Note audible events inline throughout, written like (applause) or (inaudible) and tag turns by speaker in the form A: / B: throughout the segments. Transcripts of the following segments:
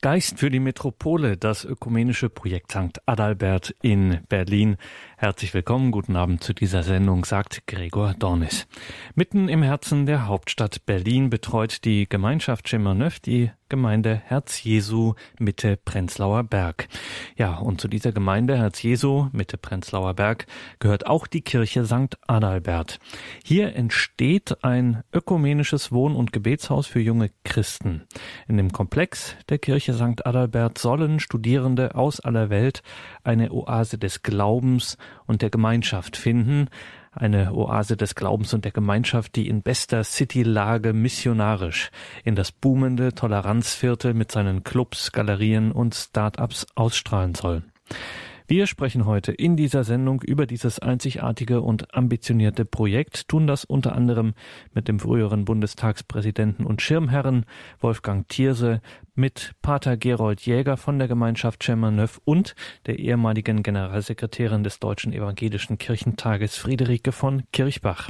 A: Geist für die Metropole, das ökumenische Projekt St. Adalbert in Berlin. Herzlich willkommen, guten Abend zu dieser Sendung, sagt Gregor Dornis. Mitten im Herzen der Hauptstadt Berlin betreut die Gemeinschaft Schimmerneuf die Gemeinde Herz Jesu Mitte Prenzlauer Berg. Ja, und zu dieser Gemeinde Herz Jesu Mitte Prenzlauer Berg gehört auch die Kirche St. Adalbert. Hier entsteht ein ökumenisches Wohn- und Gebetshaus für junge Christen. In dem Komplex der Kirche St. Adalbert sollen Studierende aus aller Welt eine Oase des Glaubens und der Gemeinschaft finden, eine Oase des Glaubens und der Gemeinschaft, die in bester City-Lage missionarisch in das boomende Toleranzviertel mit seinen Clubs, Galerien und Start-ups ausstrahlen soll. Wir sprechen heute in dieser Sendung über dieses einzigartige und ambitionierte Projekt, tun das unter anderem mit dem früheren Bundestagspräsidenten und Schirmherren Wolfgang Thierse, mit Pater Gerold Jäger von der Gemeinschaft Schemmerneuf und der ehemaligen Generalsekretärin des Deutschen Evangelischen Kirchentages Friederike von Kirchbach.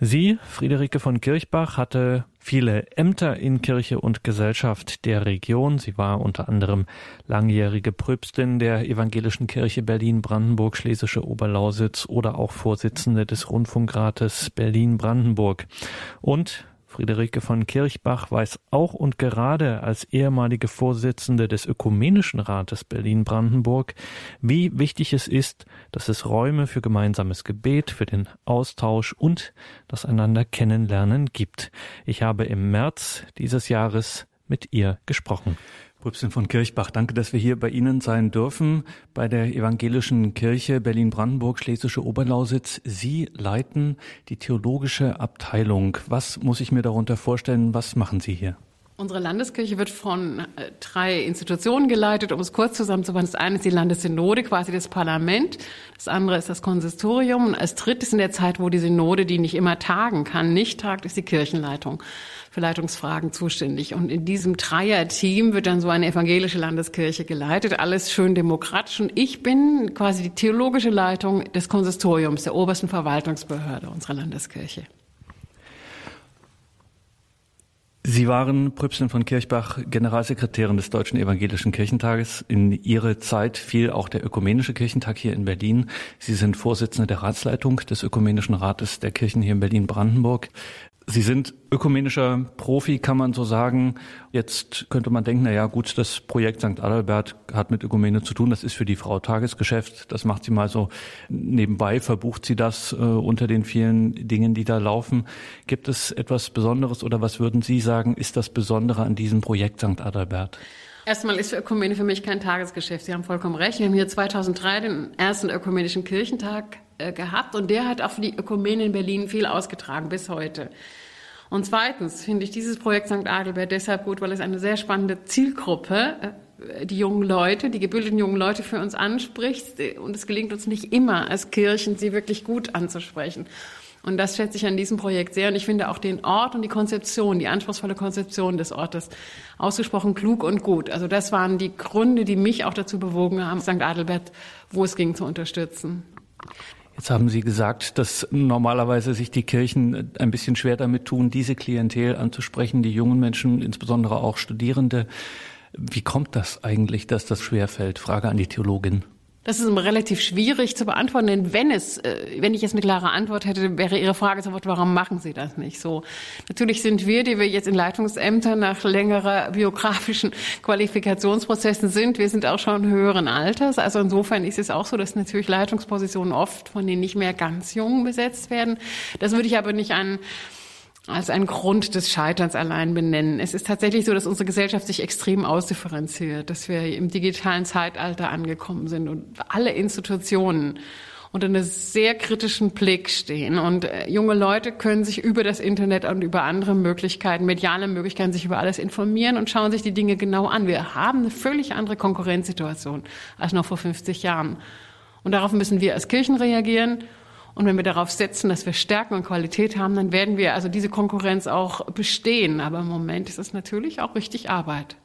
A: Sie, Friederike von Kirchbach, hatte viele Ämter in Kirche und Gesellschaft der Region. Sie war unter anderem langjährige Pröbstin der Evangelischen Kirche Berlin-Brandenburg, Schlesische Oberlausitz oder auch Vorsitzende des Rundfunkrates Berlin-Brandenburg. Und Friederike von Kirchbach weiß auch und gerade als ehemalige Vorsitzende des Ökumenischen Rates Berlin-Brandenburg, wie wichtig es ist, dass es Räume für gemeinsames Gebet, für den Austausch und das einander kennenlernen gibt. Ich habe im März dieses Jahres mit ihr gesprochen. Pröbstin von Kirchbach, danke, dass wir hier bei Ihnen sein dürfen, bei der Evangelischen Kirche Berlin-Brandenburg, Schlesische Oberlausitz. Sie leiten die theologische Abteilung. Was muss ich mir darunter vorstellen? Was machen Sie hier?
B: Unsere Landeskirche wird von äh, drei Institutionen geleitet, um es kurz zusammenzufassen. Das eine ist die Landessynode, quasi das Parlament. Das andere ist das Konsistorium. Und als drittes in der Zeit, wo die Synode, die nicht immer tagen kann, nicht tagt, ist die Kirchenleitung für Leitungsfragen zuständig. Und in diesem Dreier-Team wird dann so eine evangelische Landeskirche geleitet, alles schön demokratisch. Und ich bin quasi die theologische Leitung des Konsistoriums, der obersten Verwaltungsbehörde unserer Landeskirche.
A: Sie waren Pröbstin von Kirchbach Generalsekretärin des Deutschen Evangelischen Kirchentages. In Ihre Zeit fiel auch der Ökumenische Kirchentag hier in Berlin. Sie sind Vorsitzende der Ratsleitung des Ökumenischen Rates der Kirchen hier in Berlin-Brandenburg. Sie sind ökumenischer Profi, kann man so sagen. Jetzt könnte man denken, na ja, gut, das Projekt St. Adalbert hat mit Ökumene zu tun. Das ist für die Frau Tagesgeschäft. Das macht sie mal so nebenbei, verbucht sie das äh, unter den vielen Dingen, die da laufen. Gibt es etwas Besonderes oder was würden Sie sagen, ist das Besondere an diesem Projekt St. Adalbert?
B: Erstmal ist Ökumene für mich kein Tagesgeschäft. Sie haben vollkommen recht. Wir haben hier 2003 den ersten ökumenischen Kirchentag äh, gehabt und der hat auch für die Ökumene in Berlin viel ausgetragen bis heute. Und zweitens finde ich dieses Projekt St. Adelbert deshalb gut, weil es eine sehr spannende Zielgruppe, äh, die jungen Leute, die gebildeten jungen Leute für uns anspricht. Und es gelingt uns nicht immer als Kirchen, sie wirklich gut anzusprechen. Und das schätze ich an diesem Projekt sehr. Und ich finde auch den Ort und die Konzeption, die anspruchsvolle Konzeption des Ortes ausgesprochen klug und gut. Also das waren die Gründe, die mich auch dazu bewogen haben, St. Adelbert, wo es ging, zu unterstützen.
A: Jetzt haben Sie gesagt, dass normalerweise sich die Kirchen ein bisschen schwer damit tun, diese Klientel anzusprechen, die jungen Menschen, insbesondere auch Studierende. Wie kommt das eigentlich, dass das schwerfällt? Frage an die Theologin.
B: Das ist relativ schwierig zu beantworten, denn wenn es, äh, wenn ich jetzt eine klare Antwort hätte, wäre Ihre Frage sofort, warum machen Sie das nicht so? Natürlich sind wir, die wir jetzt in Leitungsämtern nach längerer biografischen Qualifikationsprozessen sind, wir sind auch schon höheren Alters. Also insofern ist es auch so, dass natürlich Leitungspositionen oft von den nicht mehr ganz Jungen besetzt werden. Das würde ich aber nicht an als einen Grund des Scheiterns allein benennen. Es ist tatsächlich so, dass unsere Gesellschaft sich extrem ausdifferenziert, dass wir im digitalen Zeitalter angekommen sind und alle Institutionen unter einem sehr kritischen Blick stehen. Und äh, junge Leute können sich über das Internet und über andere Möglichkeiten, mediale Möglichkeiten, sich über alles informieren und schauen sich die Dinge genau an. Wir haben eine völlig andere Konkurrenzsituation als noch vor 50 Jahren. Und darauf müssen wir als Kirchen reagieren und wenn wir darauf setzen, dass wir Stärken und Qualität haben, dann werden wir also diese Konkurrenz auch bestehen. Aber im Moment ist es natürlich auch richtig Arbeit.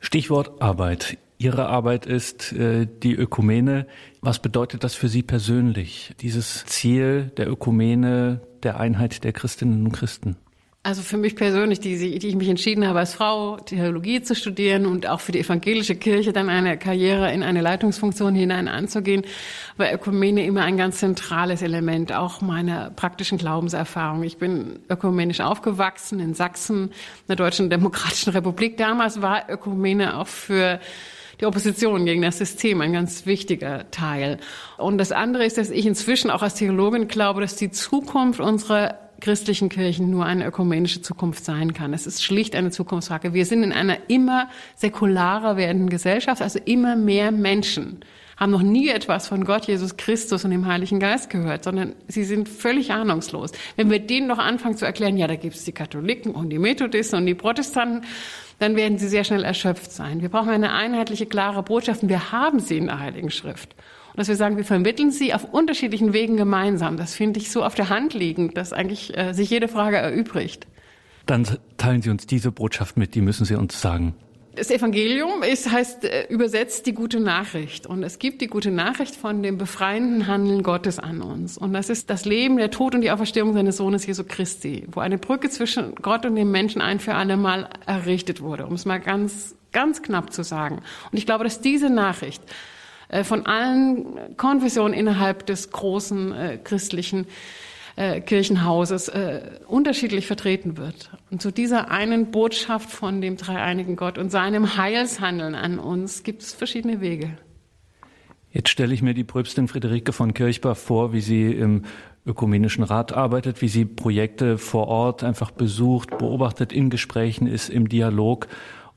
A: Stichwort Arbeit. Ihre Arbeit ist äh, die Ökumene. Was bedeutet das für Sie persönlich, dieses Ziel der Ökumene, der Einheit der Christinnen und Christen?
B: Also für mich persönlich, die, die ich mich entschieden habe, als Frau Theologie zu studieren und auch für die evangelische Kirche dann eine Karriere in eine Leitungsfunktion hinein anzugehen, war Ökumene immer ein ganz zentrales Element, auch meiner praktischen Glaubenserfahrung. Ich bin ökumenisch aufgewachsen in Sachsen, in der Deutschen Demokratischen Republik. Damals war Ökumene auch für die Opposition gegen das System ein ganz wichtiger Teil. Und das andere ist, dass ich inzwischen auch als Theologin glaube, dass die Zukunft unserer christlichen Kirchen nur eine ökumenische Zukunft sein kann. Es ist schlicht eine Zukunftsfrage. Wir sind in einer immer säkularer werdenden Gesellschaft, also immer mehr Menschen haben noch nie etwas von Gott, Jesus Christus und dem Heiligen Geist gehört, sondern sie sind völlig ahnungslos. Wenn wir denen noch anfangen zu erklären, ja, da gibt es die Katholiken und die Methodisten und die Protestanten, dann werden sie sehr schnell erschöpft sein. Wir brauchen eine einheitliche, klare Botschaft und wir haben sie in der Heiligen Schrift dass wir sagen, wir vermitteln sie auf unterschiedlichen Wegen gemeinsam. Das finde ich so auf der Hand liegend, dass eigentlich äh, sich jede Frage erübrigt.
A: Dann teilen Sie uns diese Botschaft mit, die müssen Sie uns sagen.
B: Das Evangelium ist, heißt äh, übersetzt die gute Nachricht. Und es gibt die gute Nachricht von dem befreienden Handeln Gottes an uns. Und das ist das Leben, der Tod und die Auferstehung seines Sohnes Jesu Christi, wo eine Brücke zwischen Gott und dem Menschen ein für alle Mal errichtet wurde, um es mal ganz, ganz knapp zu sagen. Und ich glaube, dass diese Nachricht von allen Konfessionen innerhalb des großen äh, christlichen äh, Kirchenhauses äh, unterschiedlich vertreten wird. Und zu dieser einen Botschaft von dem dreieinigen Gott und seinem Heilshandeln an uns gibt es verschiedene Wege.
A: Jetzt stelle ich mir die Pröbstin Friederike von Kirchbach vor, wie sie im Ökumenischen Rat arbeitet, wie sie Projekte vor Ort einfach besucht, beobachtet, in Gesprächen ist, im Dialog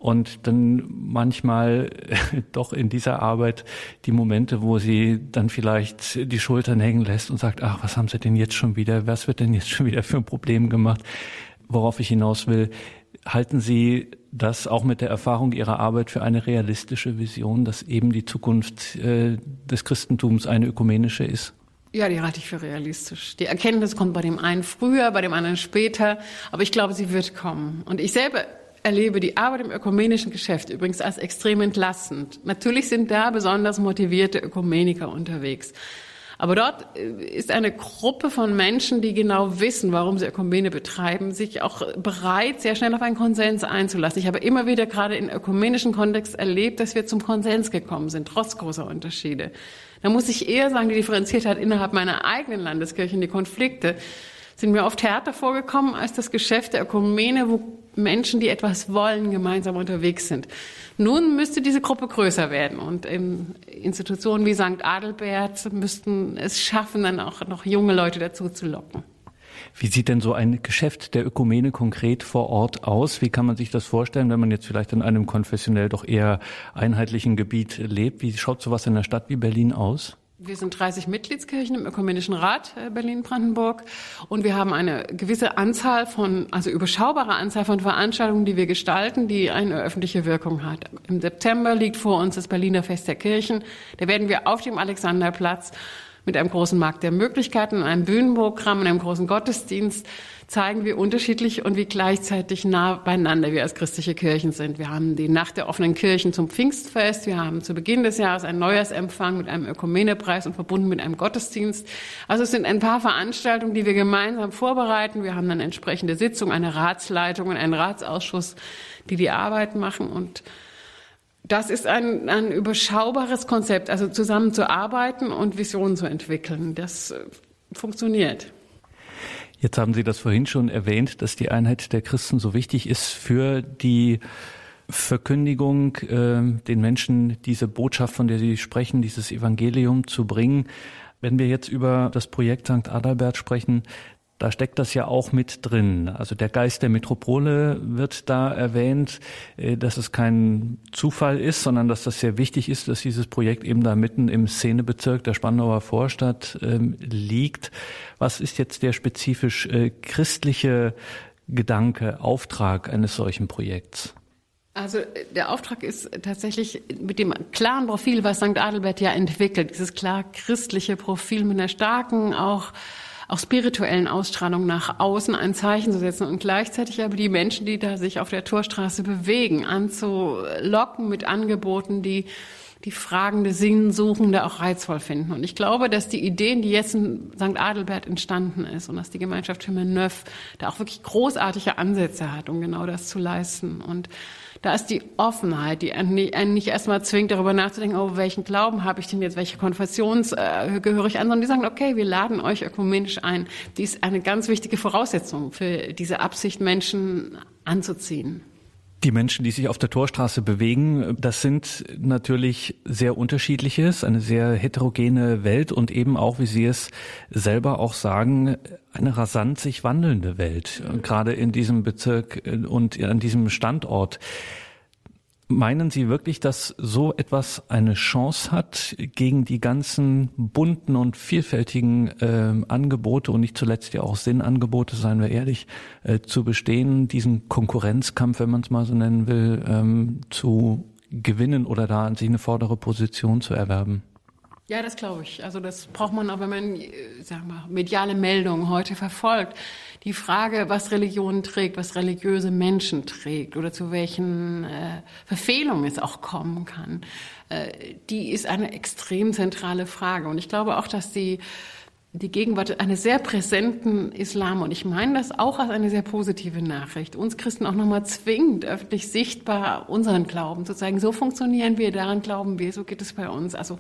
A: und dann manchmal (laughs) doch in dieser Arbeit die Momente, wo sie dann vielleicht die Schultern hängen lässt und sagt, ach, was haben sie denn jetzt schon wieder, was wird denn jetzt schon wieder für ein Problem gemacht? Worauf ich hinaus will, halten Sie das auch mit der Erfahrung Ihrer Arbeit für eine realistische Vision, dass eben die Zukunft äh, des Christentums eine ökumenische ist?
B: Ja, die halte ich für realistisch. Die Erkenntnis kommt bei dem einen früher, bei dem anderen später, aber ich glaube, sie wird kommen. Und ich selber erlebe die Arbeit im ökumenischen Geschäft übrigens als extrem entlastend. Natürlich sind da besonders motivierte Ökumeniker unterwegs. Aber dort äh, ist eine Gruppe von Menschen, die genau wissen, warum sie Ökumene betreiben, sich auch bereit, sehr schnell auf einen Konsens einzulassen. Ich habe immer wieder gerade in ökumenischen Kontext erlebt, dass wir zum Konsens gekommen sind, trotz großer Unterschiede. Da muss ich eher sagen, die Differenziertheit innerhalb meiner eigenen Landeskirche, die Konflikte, sind mir oft härter vorgekommen als das Geschäft der Ökumene, wo Menschen, die etwas wollen, gemeinsam unterwegs sind. Nun müsste diese Gruppe größer werden und Institutionen wie St. Adelbert müssten es schaffen, dann auch noch junge Leute dazu zu locken.
A: Wie sieht denn so ein Geschäft der Ökumene konkret vor Ort aus? Wie kann man sich das vorstellen, wenn man jetzt vielleicht in einem konfessionell doch eher einheitlichen Gebiet lebt? Wie schaut sowas in einer Stadt wie Berlin aus?
B: Wir sind 30 Mitgliedskirchen im Ökumenischen Rat äh, Berlin-Brandenburg und wir haben eine gewisse Anzahl von, also überschaubare Anzahl von Veranstaltungen, die wir gestalten, die eine öffentliche Wirkung hat. Im September liegt vor uns das Berliner Fest der Kirchen. Da werden wir auf dem Alexanderplatz mit einem großen Markt der Möglichkeiten, einem Bühnenprogramm, einem großen Gottesdienst zeigen, wie unterschiedlich und wie gleichzeitig nah beieinander wir als christliche Kirchen sind. Wir haben die Nacht der offenen Kirchen zum Pfingstfest. Wir haben zu Beginn des Jahres einen Neujahrsempfang mit einem Ökumenepreis und verbunden mit einem Gottesdienst. Also es sind ein paar Veranstaltungen, die wir gemeinsam vorbereiten. Wir haben dann entsprechende Sitzungen, eine Ratsleitung und einen Ratsausschuss, die die Arbeit machen und das ist ein, ein überschaubares Konzept, also zusammenzuarbeiten und Visionen zu entwickeln. Das äh, funktioniert.
A: Jetzt haben Sie das vorhin schon erwähnt, dass die Einheit der Christen so wichtig ist für die Verkündigung, äh, den Menschen diese Botschaft, von der Sie sprechen, dieses Evangelium zu bringen. Wenn wir jetzt über das Projekt St. Adalbert sprechen, da steckt das ja auch mit drin. Also der Geist der Metropole wird da erwähnt, äh, dass es kein Zufall ist, sondern dass das sehr wichtig ist, dass dieses Projekt eben da mitten im Szenebezirk der Spandauer Vorstadt ähm, liegt. Was ist jetzt der spezifisch äh, christliche Gedanke, Auftrag eines solchen Projekts?
B: Also der Auftrag ist tatsächlich mit dem klaren Profil, was St. Adelbert ja entwickelt, dieses klar christliche Profil mit einer starken auch auch spirituellen Ausstrahlung nach außen ein Zeichen zu setzen und gleichzeitig aber die Menschen, die da sich auf der Torstraße bewegen, anzulocken mit Angeboten, die die fragende, sinnsuchende auch reizvoll finden. Und ich glaube, dass die Ideen, die jetzt in St. Adelbert entstanden ist und dass die Gemeinschaft Chemin Neuf da auch wirklich großartige Ansätze hat, um genau das zu leisten. Und da ist die Offenheit, die einen nicht erstmal zwingt, darüber nachzudenken, oh, welchen Glauben habe ich denn jetzt, welche Konfession äh, gehöre ich an, sondern die sagen, okay, wir laden euch ökumenisch ein. Die ist eine ganz wichtige Voraussetzung für diese Absicht, Menschen anzuziehen.
A: Die Menschen, die sich auf der Torstraße bewegen, das sind natürlich sehr unterschiedliches, eine sehr heterogene Welt und eben auch, wie Sie es selber auch sagen, eine rasant sich wandelnde Welt, gerade in diesem Bezirk und an diesem Standort. Meinen Sie wirklich, dass so etwas eine Chance hat, gegen die ganzen bunten und vielfältigen äh, Angebote und nicht zuletzt ja auch Sinnangebote, seien wir ehrlich, äh, zu bestehen, diesen Konkurrenzkampf, wenn man es mal so nennen will, ähm, zu gewinnen oder da an sich eine vordere Position zu erwerben?
B: Ja, das glaube ich. Also das braucht man auch, wenn man, äh, sag mal, mediale Meldungen heute verfolgt. Die Frage, was Religion trägt, was religiöse Menschen trägt oder zu welchen äh, Verfehlungen es auch kommen kann, äh, die ist eine extrem zentrale Frage. Und ich glaube auch, dass die die Gegenwart eines sehr präsenten Islam, und ich meine das auch als eine sehr positive Nachricht, uns Christen auch nochmal zwingt, öffentlich sichtbar unseren Glauben zu zeigen. So funktionieren wir, daran glauben wir, so geht es bei uns. Also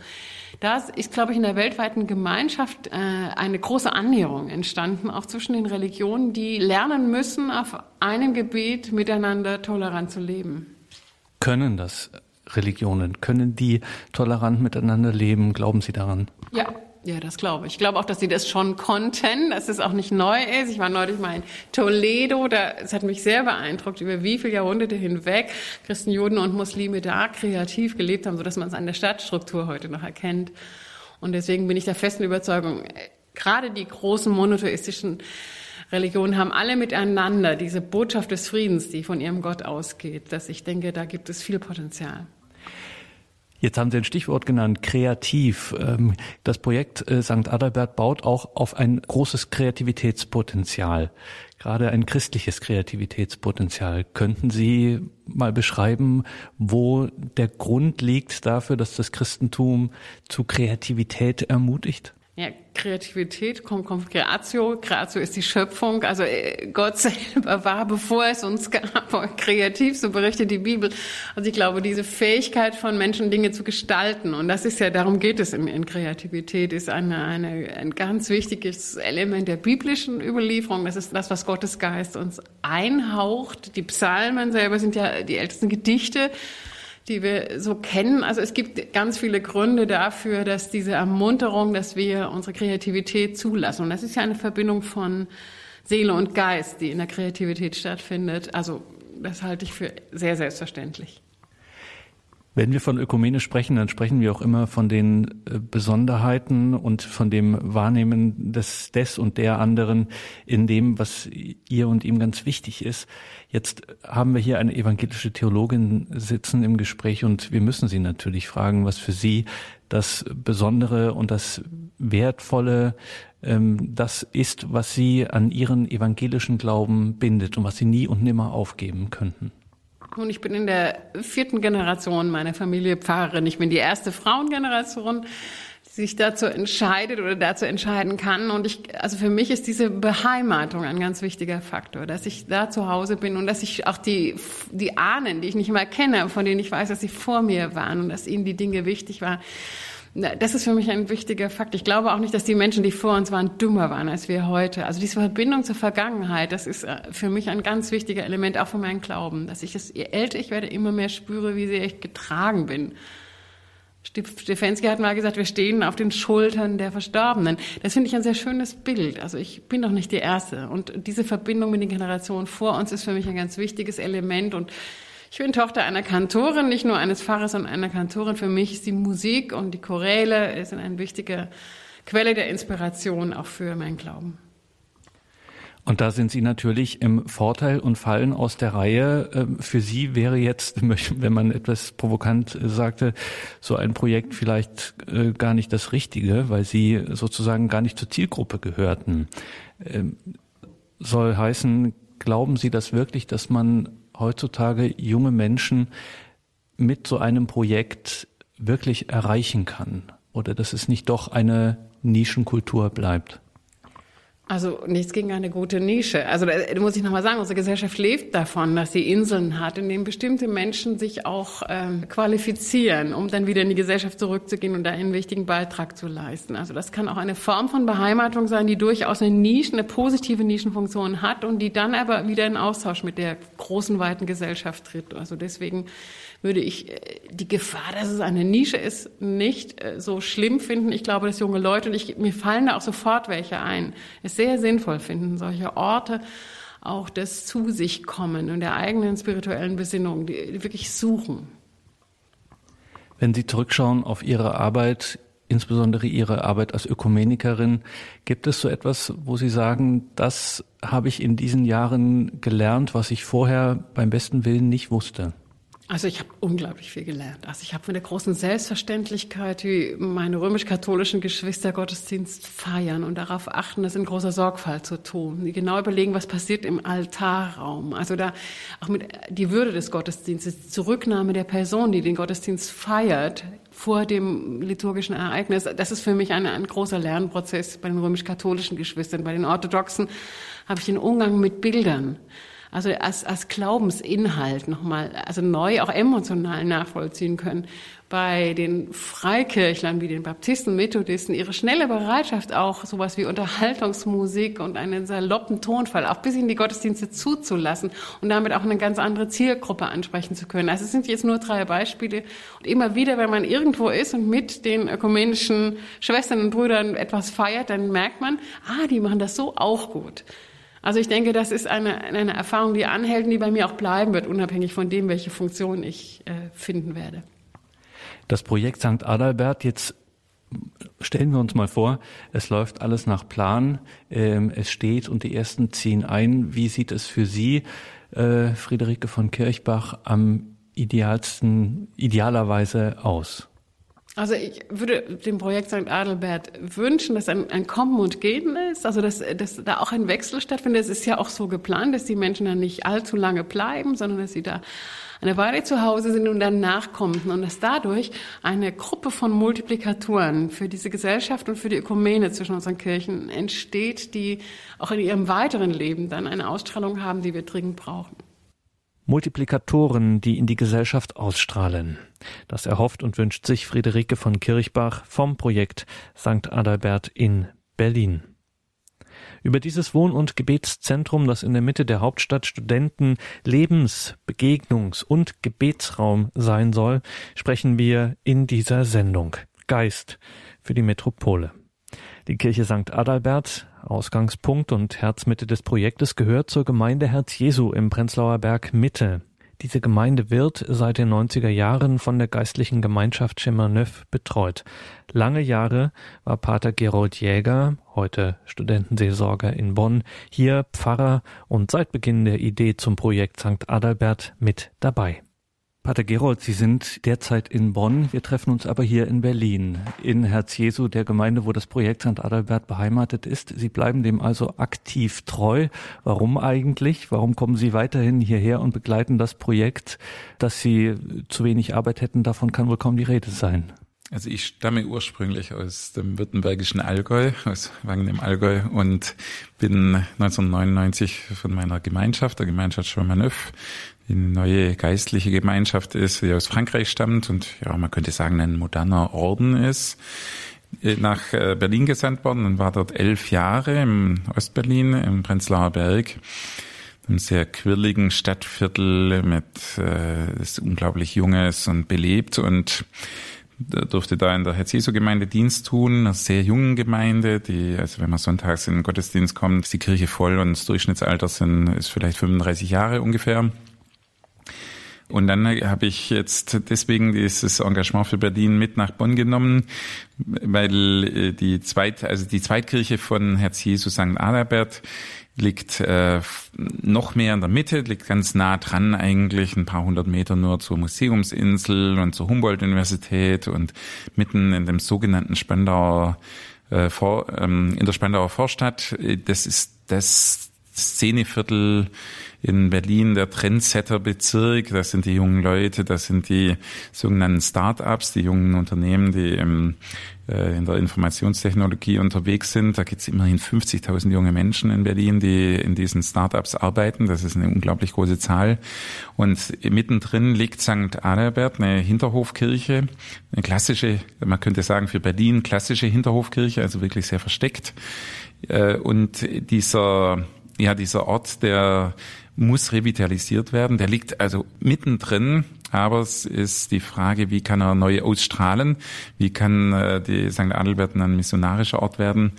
B: das ist, glaube ich, in der weltweiten Gemeinschaft äh, eine große Annäherung entstanden, auch zwischen den Religionen, die lernen müssen, auf einem Gebiet miteinander tolerant zu leben.
A: Können das Religionen? Können die tolerant miteinander leben? Glauben Sie daran?
B: Ja, ja, das glaube ich. Ich glaube auch, dass sie das schon konnten, dass es auch nicht neu ist. Ich war neulich mal in Toledo, da, es hat mich sehr beeindruckt, über wie viele Jahrhunderte hinweg Christen, Juden und Muslime da kreativ gelebt haben, sodass man es an der Stadtstruktur heute noch erkennt. Und deswegen bin ich der festen Überzeugung, gerade die großen monotheistischen Religionen haben alle miteinander diese Botschaft des Friedens, die von ihrem Gott ausgeht, dass ich denke, da gibt es viel Potenzial.
A: Jetzt haben Sie ein Stichwort genannt, kreativ. Ähm, das Projekt äh, St. Adalbert baut auch auf ein großes Kreativitätspotenzial, gerade ein christliches Kreativitätspotenzial. Könnten Sie mal beschreiben, wo der Grund liegt dafür, dass das Christentum zu Kreativität ermutigt?
B: Ja, Kreativität kommt, kommt Creatio. Creatio ist die Schöpfung. Also äh, Gott (laughs) selber war, bevor es uns gab, kreativ, so berichtet die Bibel. Also ich glaube, diese Fähigkeit von Menschen, Dinge zu gestalten, und das ist ja, darum geht es in, in Kreativität, ist eine, eine, ein ganz wichtiges Element der biblischen Überlieferung. Das ist das, was Gottes Geist uns einhaucht. Die Psalmen selber sind ja die ältesten Gedichte die wir so kennen. Also es gibt ganz viele Gründe dafür, dass diese Ermunterung, dass wir unsere Kreativität zulassen. Und das ist ja eine Verbindung von Seele und Geist, die in der Kreativität stattfindet. Also das halte ich für sehr selbstverständlich.
A: Wenn wir von Ökumene sprechen, dann sprechen wir auch immer von den äh, Besonderheiten und von dem Wahrnehmen des, des und der anderen in dem, was ihr und ihm ganz wichtig ist. Jetzt haben wir hier eine evangelische Theologin sitzen im Gespräch und wir müssen sie natürlich fragen, was für sie das Besondere und das Wertvolle, ähm, das ist, was sie an ihren evangelischen Glauben bindet und was sie nie und nimmer aufgeben könnten.
B: Nun, ich bin in der vierten Generation meiner Familie Pfarrerin. Ich bin die erste Frauengeneration, die sich dazu entscheidet oder dazu entscheiden kann. Und ich, also für mich ist diese Beheimatung ein ganz wichtiger Faktor, dass ich da zu Hause bin und dass ich auch die, die Ahnen, die ich nicht mehr kenne, von denen ich weiß, dass sie vor mir waren und dass ihnen die Dinge wichtig waren, das ist für mich ein wichtiger Fakt. Ich glaube auch nicht, dass die Menschen, die vor uns waren, dümmer waren als wir heute. Also diese Verbindung zur Vergangenheit, das ist äh, für mich ein ganz wichtiger Element auch für meinen Glauben, dass ich es, je älter ich werde, immer mehr spüre, wie sehr ich getragen bin. Stefanski hat mal gesagt, wir stehen auf den Schultern der Verstorbenen. Das finde ich ein sehr schönes Bild. Also ich bin doch nicht die Erste. Und diese Verbindung mit den Generationen vor uns ist für mich ein ganz wichtiges Element und ich bin Tochter einer Kantorin, nicht nur eines Pfarrers, sondern einer Kantorin. Für mich ist die Musik und die Choräle sind eine wichtige Quelle der Inspiration auch für meinen Glauben.
A: Und da sind Sie natürlich im Vorteil und fallen aus der Reihe. Ähm, für Sie wäre jetzt, (laughs) wenn man etwas provokant sagte, so ein Projekt vielleicht äh, gar nicht das Richtige, weil Sie sozusagen gar nicht zur Zielgruppe gehörten. Ähm, soll heißen, glauben Sie das wirklich, dass man heutzutage junge Menschen mit so einem Projekt wirklich erreichen kann oder dass es nicht doch eine Nischenkultur bleibt?
B: Also nichts gegen eine gute Nische. Also da muss ich nochmal sagen, unsere Gesellschaft lebt davon, dass sie Inseln hat, in denen bestimmte Menschen sich auch ähm, qualifizieren, um dann wieder in die Gesellschaft zurückzugehen und da einen wichtigen Beitrag zu leisten. Also das kann auch eine Form von Beheimatung sein, die durchaus eine Nischen, eine positive Nischenfunktion hat und die dann aber wieder in Austausch mit der großen, weiten Gesellschaft tritt. Also deswegen würde ich äh, die Gefahr, dass es eine Nische ist, nicht äh, so schlimm finden. Ich glaube, dass junge Leute, und ich, mir fallen da auch sofort welche ein, es sehr sinnvoll finden, solche Orte auch des zu sich kommen und der eigenen spirituellen Besinnung, die, die wirklich suchen.
A: Wenn Sie zurückschauen auf Ihre Arbeit, insbesondere Ihre Arbeit als Ökumenikerin, gibt es so etwas, wo Sie sagen, das habe ich in diesen Jahren gelernt, was ich vorher beim besten Willen nicht wusste?
B: Also ich habe unglaublich viel gelernt. Also ich habe von der großen Selbstverständlichkeit, wie meine römisch-katholischen Geschwister Gottesdienst feiern und darauf achten, das in großer Sorgfalt zu tun. Die genau überlegen, was passiert im Altarraum. Also da auch mit die Würde des Gottesdienstes, die Zurücknahme der Person, die den Gottesdienst feiert, vor dem liturgischen Ereignis. Das ist für mich ein, ein großer Lernprozess bei den römisch-katholischen Geschwistern. Bei den Orthodoxen habe ich den Umgang mit Bildern also als, als Glaubensinhalt nochmal, also neu auch emotional nachvollziehen können. Bei den Freikirchlern wie den Baptisten, Methodisten, ihre schnelle Bereitschaft auch sowas wie Unterhaltungsmusik und einen saloppen Tonfall auch bis in die Gottesdienste zuzulassen und damit auch eine ganz andere Zielgruppe ansprechen zu können. Also es sind jetzt nur drei Beispiele. Und immer wieder, wenn man irgendwo ist und mit den ökumenischen Schwestern und Brüdern etwas feiert, dann merkt man, ah, die machen das so auch gut. Also ich denke, das ist eine, eine Erfahrung, die anhält und die bei mir auch bleiben wird, unabhängig von dem, welche Funktion ich äh, finden werde.
A: Das Projekt St. Adalbert, jetzt stellen wir uns mal vor, es läuft alles nach Plan, ähm, es steht und die ersten ziehen ein. Wie sieht es für Sie, äh, Friederike von Kirchbach, am idealsten, idealerweise aus?
B: Also ich würde dem Projekt St. Adelbert wünschen, dass ein, ein Kommen und Gehen ist, also dass, dass da auch ein Wechsel stattfindet. Es ist ja auch so geplant, dass die Menschen dann nicht allzu lange bleiben, sondern dass sie da eine Weile zu Hause sind und dann nachkommen und dass dadurch eine Gruppe von Multiplikatoren für diese Gesellschaft und für die Ökumene zwischen unseren Kirchen entsteht, die auch in ihrem weiteren Leben dann eine Ausstrahlung haben, die wir dringend brauchen.
A: Multiplikatoren, die in die Gesellschaft ausstrahlen. Das erhofft und wünscht sich Friederike von Kirchbach vom Projekt St. Adalbert in Berlin. Über dieses Wohn- und Gebetszentrum, das in der Mitte der Hauptstadt Studenten Lebens-, Begegnungs- und Gebetsraum sein soll, sprechen wir in dieser Sendung. Geist für die Metropole. Die Kirche St. Adalbert Ausgangspunkt und Herzmitte des Projektes gehört zur Gemeinde Herz Jesu im Prenzlauer Berg Mitte. Diese Gemeinde wird seit den 90er Jahren von der geistlichen Gemeinschaft Chemin-Neuf betreut. Lange Jahre war Pater Gerold Jäger, heute Studentenseelsorger in Bonn, hier Pfarrer und seit Beginn der Idee zum Projekt St. Adalbert mit dabei. Pater Gerold, Sie sind derzeit in Bonn. Wir treffen uns aber hier in Berlin, in Herz Jesu, der Gemeinde, wo das Projekt St. Adalbert beheimatet ist. Sie bleiben dem also aktiv treu. Warum eigentlich? Warum kommen Sie weiterhin hierher und begleiten das Projekt? Dass Sie zu wenig Arbeit hätten, davon kann wohl kaum die Rede sein.
C: Also ich stamme ursprünglich aus dem württembergischen Allgäu, aus Wangen im Allgäu und bin 1999 von meiner Gemeinschaft, der Gemeinschaft Chemin-Neuf, die neue geistliche Gemeinschaft ist, die aus Frankreich stammt und ja, man könnte sagen, ein moderner Orden ist, äh, nach äh, Berlin gesandt worden und war dort elf Jahre im Ostberlin, im Prenzlauer Berg, einem sehr quirligen Stadtviertel mit äh, ist unglaublich junges und belebt und durfte da in der Herz-Jesu-Gemeinde Dienst tun, einer sehr jungen Gemeinde, die, also wenn man sonntags in den Gottesdienst kommt, ist die Kirche voll und das Durchschnittsalter sind, ist vielleicht 35 Jahre ungefähr. Und dann habe ich jetzt deswegen dieses Engagement für Berlin mit nach Bonn genommen, weil äh, die Zweit, also die Zweitkirche von Herz Jesu St. Adalbert liegt äh, noch mehr in der Mitte, liegt ganz nah dran eigentlich, ein paar hundert Meter nur zur Museumsinsel und zur Humboldt-Universität und mitten in dem sogenannten Spandauer äh, vor, ähm, in der Spandauer Vorstadt. Das ist das Szeneviertel in Berlin der Trendsetter-Bezirk. Das sind die jungen Leute, das sind die sogenannten Start-ups, die jungen Unternehmen, die im, äh, in der Informationstechnologie unterwegs sind. Da gibt es immerhin 50.000 junge Menschen in Berlin, die in diesen Start-ups arbeiten. Das ist eine unglaublich große Zahl. Und mittendrin liegt St. Adalbert, eine Hinterhofkirche, eine klassische, man könnte sagen für Berlin klassische Hinterhofkirche, also wirklich sehr versteckt. Äh, und dieser ja, dieser Ort, der muss revitalisiert werden. Der liegt also mittendrin, aber es ist die Frage, wie kann er neu ausstrahlen? Wie kann äh, die St. Adelbert ein missionarischer Ort werden?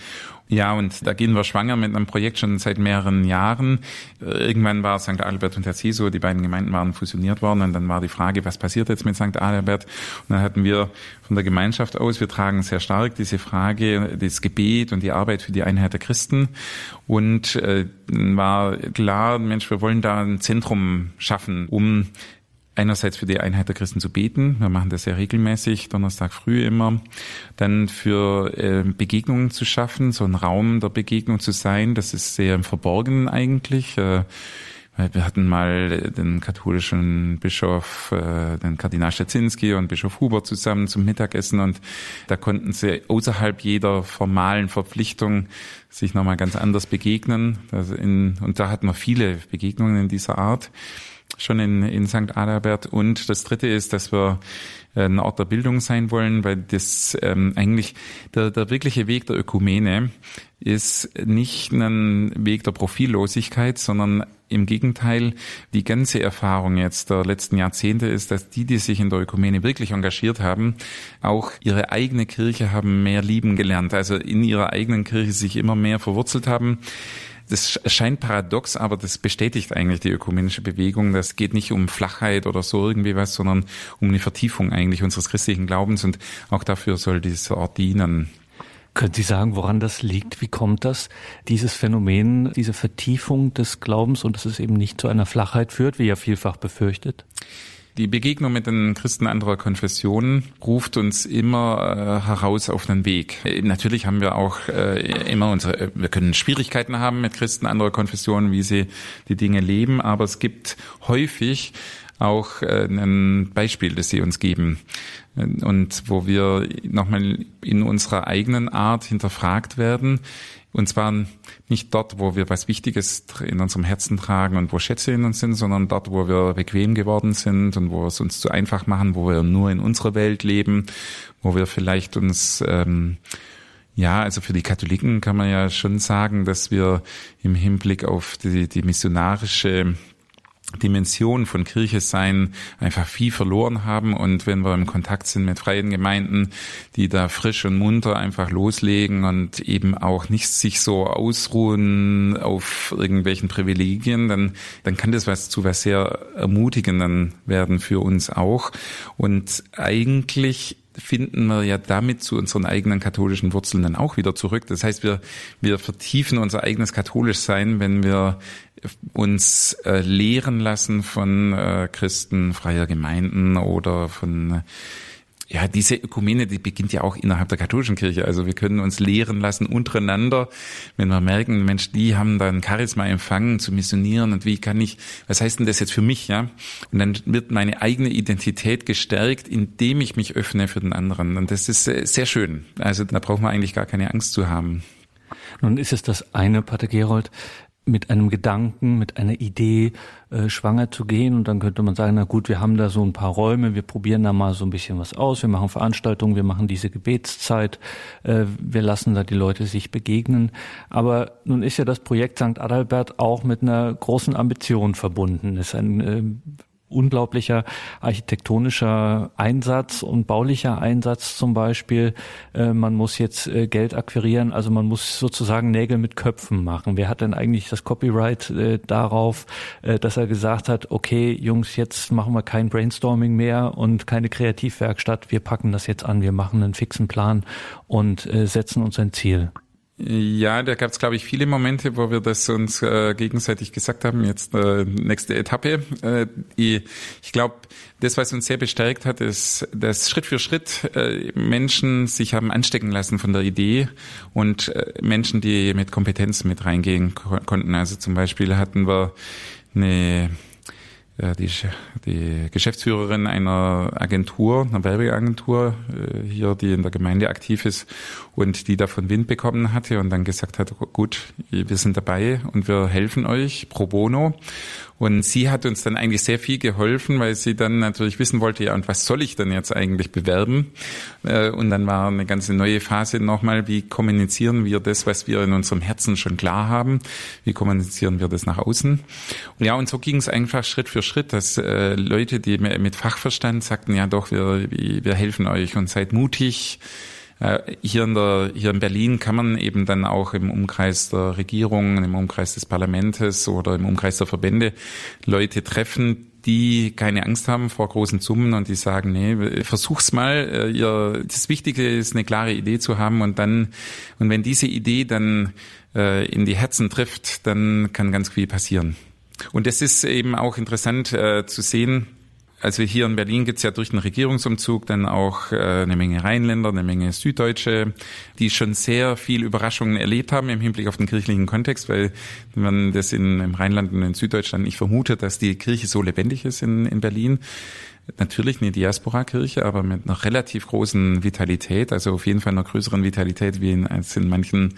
C: Ja, und da gehen wir schwanger mit einem Projekt schon seit mehreren Jahren. Irgendwann war St. Albert und Herzeso, die beiden Gemeinden waren fusioniert worden und dann war die Frage, was passiert jetzt mit St. Albert? Und dann hatten wir von der Gemeinschaft aus, wir tragen sehr stark diese Frage, das Gebet und die Arbeit für die Einheit der Christen. Und äh, war klar, Mensch, wir wollen da ein Zentrum schaffen, um einerseits für die Einheit der Christen zu beten. Wir machen das sehr regelmäßig, Donnerstag früh immer. Dann für äh, Begegnungen zu schaffen, so ein Raum der Begegnung zu sein. Das ist sehr im Verborgenen eigentlich. Äh, wir hatten mal den katholischen Bischof, äh, den Kardinal Szczecinski und Bischof Huber zusammen zum Mittagessen und da konnten sie außerhalb jeder formalen Verpflichtung sich nochmal ganz anders begegnen. und da hatten wir viele Begegnungen in dieser Art schon in, in St. Adalbert. Und das Dritte ist, dass wir äh, ein Ort der Bildung sein wollen, weil das ähm, eigentlich der, der wirkliche Weg der Ökumene ist nicht ein Weg der Profillosigkeit, sondern im Gegenteil, die ganze Erfahrung jetzt der letzten Jahrzehnte ist, dass die, die sich in der Ökumene wirklich engagiert haben, auch ihre eigene Kirche haben mehr lieben gelernt, also in ihrer eigenen Kirche sich immer mehr verwurzelt haben das scheint paradox, aber das bestätigt eigentlich die ökumenische Bewegung. Das geht nicht um Flachheit oder so irgendwie was, sondern um eine Vertiefung eigentlich unseres christlichen Glaubens und auch dafür soll dieser Ort dienen.
A: Können Sie sagen, woran das liegt? Wie kommt das, dieses Phänomen, diese Vertiefung des Glaubens und dass es eben nicht zu einer Flachheit führt, wie ja vielfach befürchtet?
C: Die Begegnung mit den Christen anderer Konfessionen ruft uns immer äh, heraus auf den Weg. Äh, natürlich haben wir auch äh, immer unsere, äh, wir können Schwierigkeiten haben mit Christen anderer Konfessionen, wie sie die Dinge leben, aber es gibt häufig auch äh, ein Beispiel, das sie uns geben und wo wir nochmal in unserer eigenen Art hinterfragt werden, und zwar nicht dort, wo wir was Wichtiges in unserem Herzen tragen und wo Schätze in uns sind, sondern dort, wo wir bequem geworden sind und wo es uns zu einfach machen, wo wir nur in unserer Welt leben, wo wir vielleicht uns ähm, ja, also für die Katholiken kann man ja schon sagen, dass wir im Hinblick auf die, die missionarische Dimension von Kirche sein einfach viel verloren haben und wenn wir im Kontakt sind mit freien Gemeinden, die da frisch und munter einfach loslegen und eben auch nicht sich so ausruhen auf irgendwelchen Privilegien, dann, dann kann das was zu was sehr ermutigenden werden für uns auch und eigentlich finden wir ja damit zu unseren eigenen katholischen Wurzeln dann auch wieder zurück. Das heißt, wir, wir vertiefen unser eigenes katholisch Sein, wenn wir uns äh, lehren lassen von äh, Christen freier Gemeinden oder von äh, ja, diese Ökumene, die beginnt ja auch innerhalb der katholischen Kirche. Also wir können uns lehren lassen untereinander, wenn wir merken, Mensch, die haben da ein Charisma empfangen zu missionieren und wie kann ich, was heißt denn das jetzt für mich, ja? Und dann wird meine eigene Identität gestärkt, indem ich mich öffne für den anderen. Und das ist sehr schön. Also da braucht man eigentlich gar keine Angst zu haben.
A: Nun ist es das eine, Pater Gerold, mit einem Gedanken, mit einer Idee äh, schwanger zu gehen. Und dann könnte man sagen, na gut, wir haben da so ein paar Räume, wir probieren da mal so ein bisschen was aus, wir machen Veranstaltungen, wir machen diese Gebetszeit, äh, wir lassen da die Leute sich begegnen. Aber nun ist ja das Projekt St. Adalbert auch mit einer großen Ambition verbunden. Ist ein äh, unglaublicher architektonischer Einsatz und baulicher Einsatz zum Beispiel. Äh, man muss jetzt äh, Geld akquirieren, also man muss sozusagen Nägel mit Köpfen machen. Wer hat denn eigentlich das Copyright äh, darauf, dass er gesagt hat, okay, Jungs, jetzt machen wir kein Brainstorming mehr und keine Kreativwerkstatt, wir packen das jetzt an, wir machen einen fixen Plan und setzen uns ein Ziel.
C: Ja, da gab es, glaube ich, viele Momente, wo wir das uns äh, gegenseitig gesagt haben. Jetzt äh, nächste Etappe. Äh, ich glaube, das, was uns sehr bestärkt hat, ist, dass Schritt für Schritt äh, Menschen sich haben anstecken lassen von der Idee und äh, Menschen, die mit Kompetenz mit reingehen ko konnten. Also zum Beispiel hatten wir eine die, die Geschäftsführerin einer Agentur, einer Werbeagentur äh, hier, die in der Gemeinde aktiv ist und die davon Wind bekommen hatte und dann gesagt hat, gut, wir sind dabei und wir helfen euch pro bono. Und sie hat uns dann eigentlich sehr viel geholfen, weil sie dann natürlich wissen wollte, ja, und was soll ich denn jetzt eigentlich bewerben? Äh, und dann war eine ganze neue Phase nochmal, wie kommunizieren wir das, was wir in unserem Herzen schon klar haben? Wie kommunizieren wir das nach außen? Und ja, und so ging es einfach Schritt für Schritt, dass äh, Leute, die mit Fachverstand sagten, ja doch, wir, wir helfen euch und seid mutig. Äh, hier in, der, hier in Berlin kann man eben dann auch im Umkreis der Regierung, im Umkreis des Parlaments oder im Umkreis der Verbände Leute treffen, die keine Angst haben vor großen Summen und die sagen, nee, versuch's mal. Äh, ihr, das Wichtige ist, eine klare Idee zu haben und dann, und wenn diese Idee dann äh, in die Herzen trifft, dann kann ganz viel passieren. Und das ist eben auch interessant äh, zu sehen, also hier in Berlin gibt's ja durch den Regierungsumzug dann auch äh, eine Menge Rheinländer, eine Menge Süddeutsche, die schon sehr viel Überraschungen erlebt haben im Hinblick auf den kirchlichen Kontext, weil man das in, im Rheinland und in Süddeutschland nicht vermutet, dass die Kirche so lebendig ist in, in Berlin natürlich eine Diaspora-Kirche, aber mit einer relativ großen Vitalität, also auf jeden Fall einer größeren Vitalität wie in, als in manchen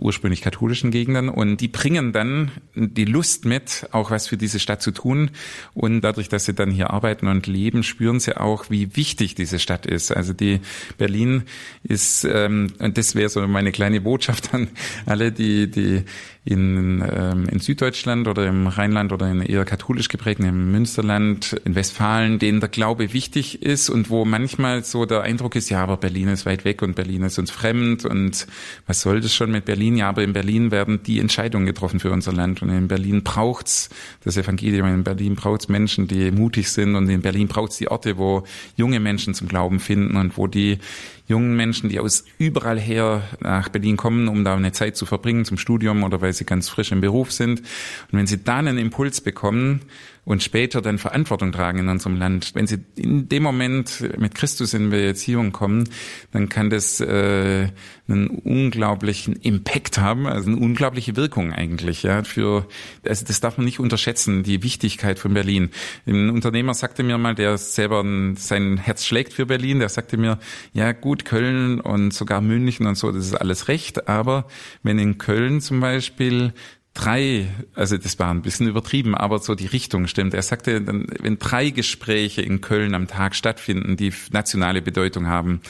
C: ursprünglich katholischen Gegenden. Und die bringen dann die Lust mit, auch was für diese Stadt zu tun. Und dadurch, dass sie dann hier arbeiten und leben, spüren sie auch, wie wichtig diese Stadt ist. Also die Berlin ist, ähm, und das wäre so meine kleine Botschaft an alle, die, die in, ähm, in Süddeutschland oder im Rheinland oder in eher katholisch geprägten, Münsterland, in Westfalen, denen der Glaube wichtig ist und wo manchmal so der Eindruck ist, ja, aber Berlin ist weit weg und Berlin ist uns fremd und was soll das schon mit Berlin? Ja, aber in Berlin werden die Entscheidungen getroffen für unser Land und in Berlin braucht's das Evangelium, in Berlin braucht's Menschen, die mutig sind und in Berlin braucht's die Orte, wo junge Menschen zum Glauben finden und wo die jungen Menschen, die aus überall her nach Berlin kommen, um da eine Zeit zu verbringen zum Studium oder weil sie ganz frisch im Beruf sind. Und wenn sie da einen Impuls bekommen, und später dann Verantwortung tragen in unserem Land. Wenn sie in dem Moment mit Christus in Beziehung kommen, dann kann das äh, einen unglaublichen Impact haben, also eine unglaubliche Wirkung eigentlich. Ja, für also das darf man nicht unterschätzen, die Wichtigkeit von Berlin. Ein Unternehmer sagte mir mal, der selber sein Herz schlägt für Berlin, der sagte mir, ja gut, Köln und sogar München und so, das ist alles recht, aber wenn in Köln zum Beispiel drei, also das war ein bisschen übertrieben, aber so die Richtung stimmt. Er sagte, wenn drei Gespräche in Köln am Tag stattfinden, die nationale Bedeutung haben,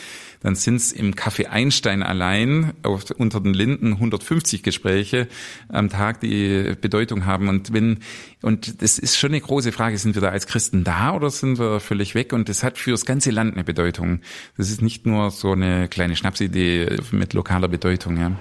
C: dann sind es im Café Einstein allein auf, unter den Linden 150 Gespräche am Tag, die Bedeutung haben. Und wenn und das ist schon eine große Frage, sind wir da als Christen da oder sind wir völlig weg? Und das hat für das ganze Land eine Bedeutung. Das ist nicht nur so eine kleine Schnapsidee mit lokaler Bedeutung. Ja.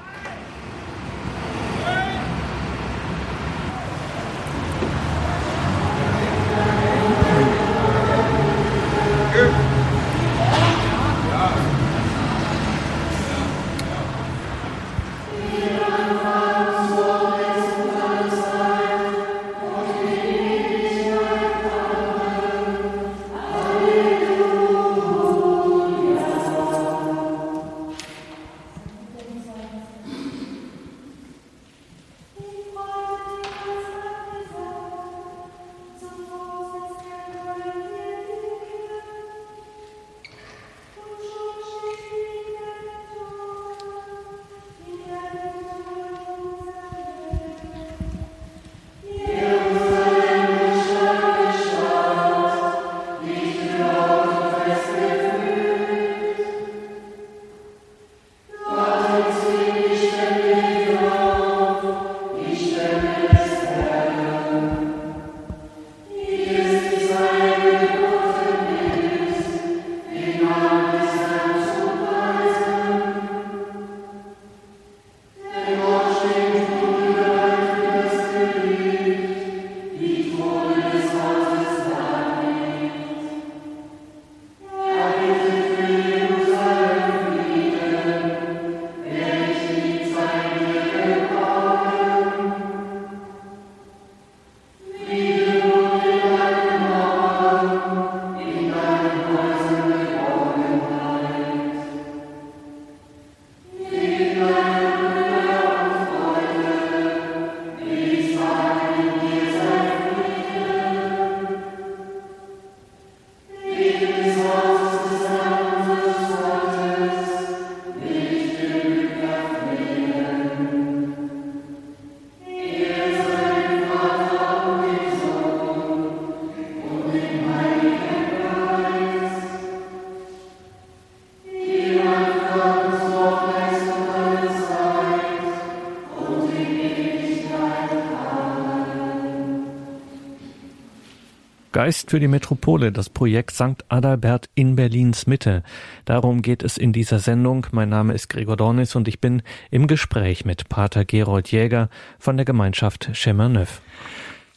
A: Geist für die Metropole, das Projekt St. Adalbert in Berlins Mitte. Darum geht es in dieser Sendung. Mein Name ist Gregor Dornis und ich bin im Gespräch mit Pater Gerold Jäger von der Gemeinschaft Chemerneuf.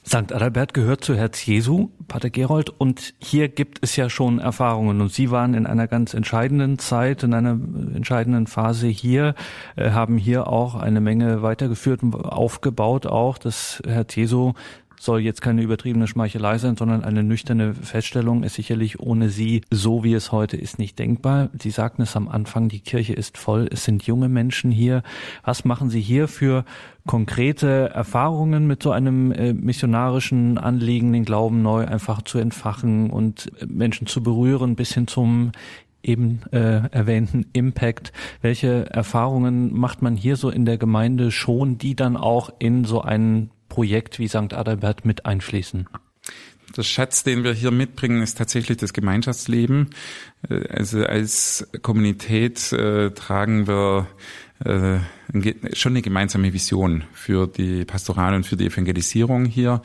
A: St. Adalbert gehört zu Herz Jesu, Pater Gerold, und hier gibt es ja schon Erfahrungen. Und Sie waren in einer ganz entscheidenden Zeit, in einer entscheidenden Phase hier, äh, haben hier auch eine Menge weitergeführt und aufgebaut, auch das Herz Jesu soll jetzt keine übertriebene Schmeichelei sein, sondern eine nüchterne Feststellung ist sicherlich ohne sie, so wie es heute ist, nicht denkbar. Sie sagten es am Anfang, die Kirche ist voll, es sind junge Menschen hier. Was machen Sie hier für konkrete Erfahrungen mit so einem äh, missionarischen Anliegen, den Glauben neu einfach zu entfachen und Menschen zu berühren, bis hin zum eben äh, erwähnten Impact. Welche Erfahrungen macht man hier so in der Gemeinde schon, die dann auch in so einen Projekt wie St. Adalbert mit einfließen?
C: Der Schatz, den wir hier mitbringen, ist tatsächlich das Gemeinschaftsleben. Äh, also als Kommunität äh, tragen wir äh, schon eine gemeinsame Vision für die Pastoral und für die Evangelisierung hier,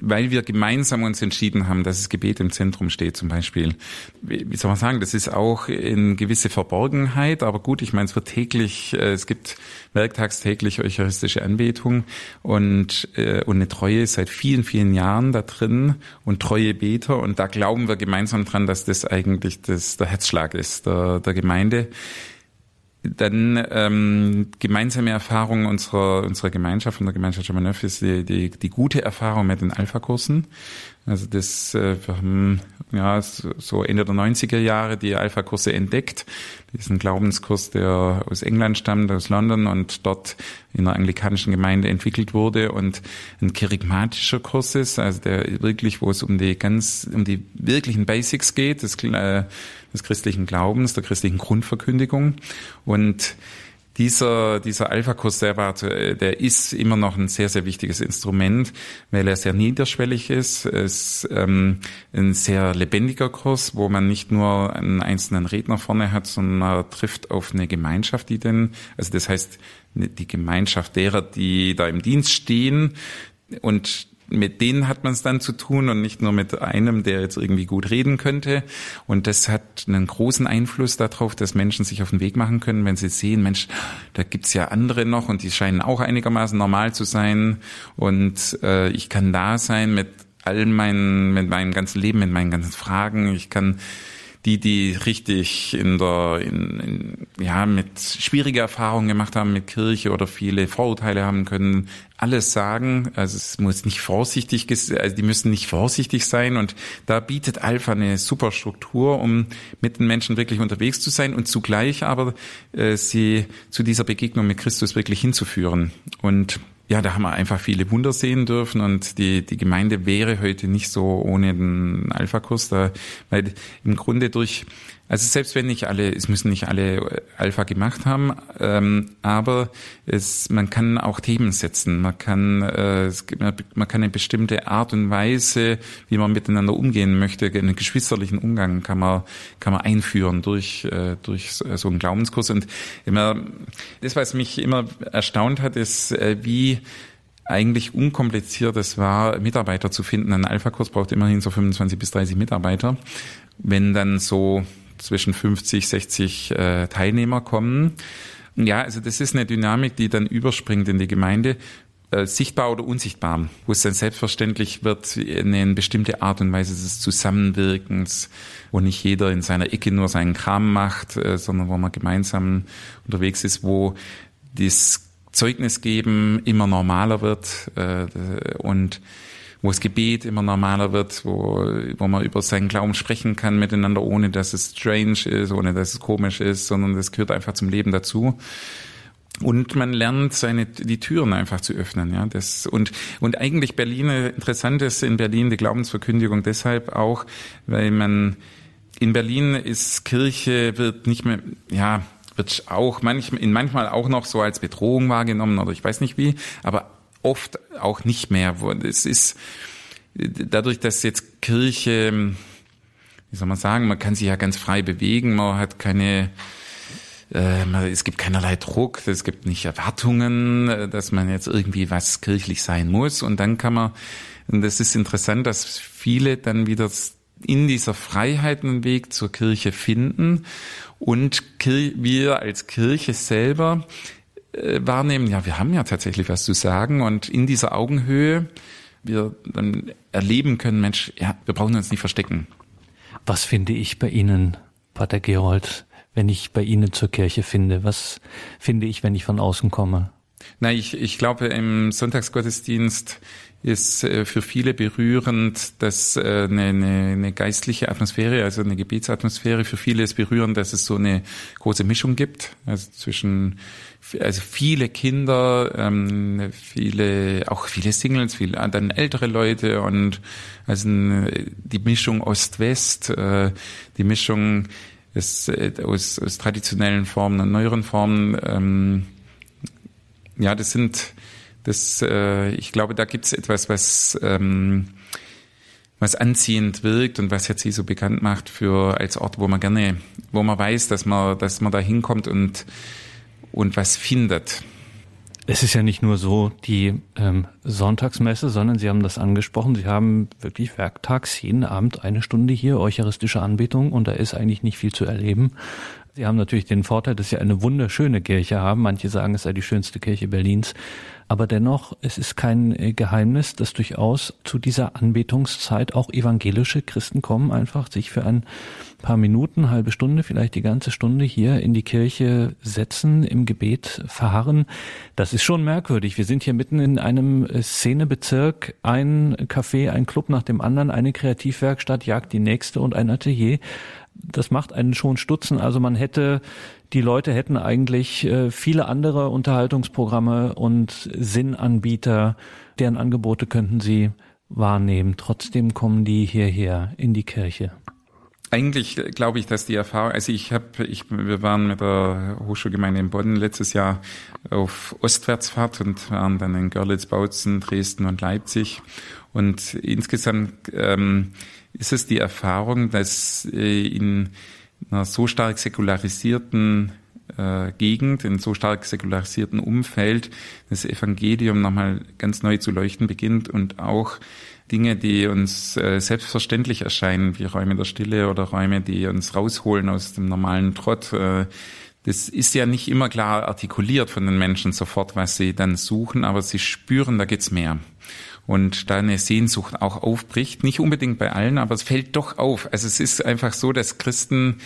C: weil wir gemeinsam uns entschieden haben, dass das Gebet im Zentrum steht zum Beispiel. Wie soll man sagen, das ist auch in gewisse Verborgenheit, aber gut, ich meine, es wird täglich, äh, es gibt werktags täglich eucharistische Anbetung und, äh, und eine Treue seit vielen, vielen Jahren da drin und treue Beter und da glauben wir gemeinsam dran, dass das eigentlich das, der Herzschlag ist der, der Gemeinde dann ähm, gemeinsame Erfahrung unserer, unserer Gemeinschaft und der Gemeinschaft Germaneuf ist die, die, die gute Erfahrung mit den Alpha-Kursen. Also das, äh, wir haben ja so Ende der 90er Jahre die Alpha-Kurse entdeckt. Diesen Glaubenskurs, der aus England stammt, aus London und dort in der anglikanischen Gemeinde entwickelt wurde und ein kerigmatischer Kurs ist, also der wirklich, wo es um die ganz, um die wirklichen Basics geht, das äh, des christlichen Glaubens, der christlichen Grundverkündigung. Und dieser, dieser Alpha-Kurs, der, war, der ist immer noch ein sehr, sehr wichtiges Instrument, weil er sehr niederschwellig ist. Es ist ähm, ein sehr lebendiger Kurs, wo man nicht nur einen einzelnen Redner vorne hat, sondern trifft auf eine Gemeinschaft, die denn, also das heißt, die Gemeinschaft derer, die da im Dienst stehen und mit denen hat man es dann zu tun und nicht nur mit einem, der jetzt irgendwie gut reden könnte. Und das hat einen großen Einfluss darauf, dass Menschen sich auf den Weg machen können, wenn sie sehen, Mensch, da gibt's ja andere noch und die scheinen auch einigermaßen normal zu sein. Und äh, ich kann da sein mit all meinen, mit meinem ganzen Leben, mit meinen ganzen Fragen. Ich kann die, die richtig in der, in, in, ja, mit schwierige Erfahrungen gemacht haben mit Kirche oder viele Vorurteile haben können, alles sagen. Also es muss nicht vorsichtig, also die müssen nicht vorsichtig sein und da bietet Alpha eine super Struktur, um mit den Menschen wirklich unterwegs zu sein und zugleich aber äh, sie zu dieser Begegnung mit Christus wirklich hinzuführen. Und ja, da haben wir einfach viele Wunder sehen dürfen und die, die Gemeinde wäre heute nicht so ohne den Alpha-Kurs. Da, weil im Grunde durch, also selbst wenn nicht alle, es müssen nicht alle Alpha gemacht haben, ähm, aber es, man kann auch Themen setzen, man kann, äh, es, man kann eine bestimmte Art und Weise, wie man miteinander umgehen möchte, einen geschwisterlichen Umgang kann man, kann man einführen durch, äh, durch so einen Glaubenskurs und immer, das, was mich immer erstaunt hat, ist, äh, wie eigentlich unkompliziert es war, Mitarbeiter zu finden. Ein Alpha-Kurs braucht immerhin so 25 bis 30 Mitarbeiter. Wenn dann so zwischen 50, 60 äh, Teilnehmer kommen. Ja, also das ist eine Dynamik, die dann überspringt in die Gemeinde, äh, sichtbar oder unsichtbar, wo es dann selbstverständlich wird, eine bestimmte Art und Weise des Zusammenwirkens, wo nicht jeder in seiner Ecke nur seinen Kram macht, äh, sondern wo man gemeinsam unterwegs ist, wo das Zeugnis geben immer normaler wird äh, und wo das Gebet immer normaler wird, wo, wo man über seinen Glauben sprechen kann miteinander, ohne dass es strange ist, ohne dass es komisch ist, sondern das gehört einfach zum Leben dazu. Und man lernt seine, die Türen einfach zu öffnen, ja. Das, und, und eigentlich Berlin, interessant ist in Berlin die Glaubensverkündigung deshalb auch, weil man, in Berlin ist Kirche, wird nicht mehr, ja, wird auch manchmal, in manchmal auch noch so als Bedrohung wahrgenommen oder ich weiß nicht wie, aber oft auch nicht mehr. Es ist dadurch, dass jetzt Kirche, wie soll man sagen, man kann sich ja ganz frei bewegen, man hat keine äh, es gibt keinerlei Druck, es gibt nicht Erwartungen, dass man jetzt irgendwie was kirchlich sein muss. Und dann kann man Und es ist interessant, dass viele dann wieder in dieser Freiheit einen Weg zur Kirche finden und wir als Kirche selber äh, wahrnehmen, ja, wir haben ja tatsächlich was zu sagen und in dieser Augenhöhe wir dann erleben können, Mensch, ja, wir brauchen uns nicht verstecken.
A: Was finde ich bei Ihnen, Pater Gerold, wenn ich bei Ihnen zur Kirche finde? Was finde ich, wenn ich von außen komme?
C: Na, ich, ich glaube, im Sonntagsgottesdienst ist äh, für viele berührend, dass äh, eine, eine, eine geistliche Atmosphäre, also eine Gebetsatmosphäre, für viele ist berührend, dass es so eine große Mischung gibt, also zwischen also viele Kinder, ähm, viele auch viele Singles, viele dann ältere Leute und also die Mischung Ost-West, äh, die Mischung ist, äh, aus, aus traditionellen Formen und neueren Formen. Ähm, ja, das sind das, äh, ich glaube, da gibt es etwas, was, ähm, was anziehend wirkt und was jetzt hier so bekannt macht für als Ort, wo man gerne, wo man weiß, dass man, dass man da hinkommt und, und was findet.
A: Es ist ja nicht nur so die ähm, Sonntagsmesse, sondern Sie haben das angesprochen. Sie haben wirklich werktags jeden Abend eine Stunde hier eucharistische Anbetung und da ist eigentlich nicht viel zu erleben. Sie haben natürlich den Vorteil, dass Sie eine wunderschöne Kirche haben. Manche sagen, es sei die schönste Kirche Berlins. Aber dennoch, es ist kein äh, Geheimnis, dass durchaus zu dieser Anbetungszeit auch evangelische Christen kommen, einfach sich für ein paar Minuten, halbe Stunde, vielleicht die ganze Stunde hier in die Kirche setzen, im Gebet verharren. Das ist schon merkwürdig. Wir sind hier mitten in einem äh, Szenebezirk, ein Café, ein Club nach dem anderen, eine Kreativwerkstatt jagt die nächste und ein Atelier das macht einen schon stutzen. Also man hätte die Leute hätten eigentlich äh, viele andere Unterhaltungsprogramme und Sinnanbieter, deren Angebote könnten sie wahrnehmen. Trotzdem kommen die hierher in die Kirche.
C: Eigentlich glaube ich, dass die Erfahrung, also ich habe, ich, wir waren mit der Hochschulgemeinde in Bonn letztes Jahr auf Ostwärtsfahrt und waren dann in Görlitz, Bautzen, Dresden und Leipzig. Und insgesamt ähm, ist es die Erfahrung, dass äh, in einer so stark säkularisierten äh, Gegend, in so stark säkularisierten Umfeld, das Evangelium nochmal ganz neu zu leuchten beginnt und auch Dinge, die uns äh, selbstverständlich erscheinen, wie Räume der Stille oder Räume, die uns rausholen aus dem normalen Trott. Äh, das ist ja nicht immer klar artikuliert von den Menschen sofort, was sie dann suchen, aber sie spüren, da geht's mehr und da eine Sehnsucht auch aufbricht. Nicht unbedingt bei allen, aber es fällt doch auf. Also es ist einfach so, dass Christen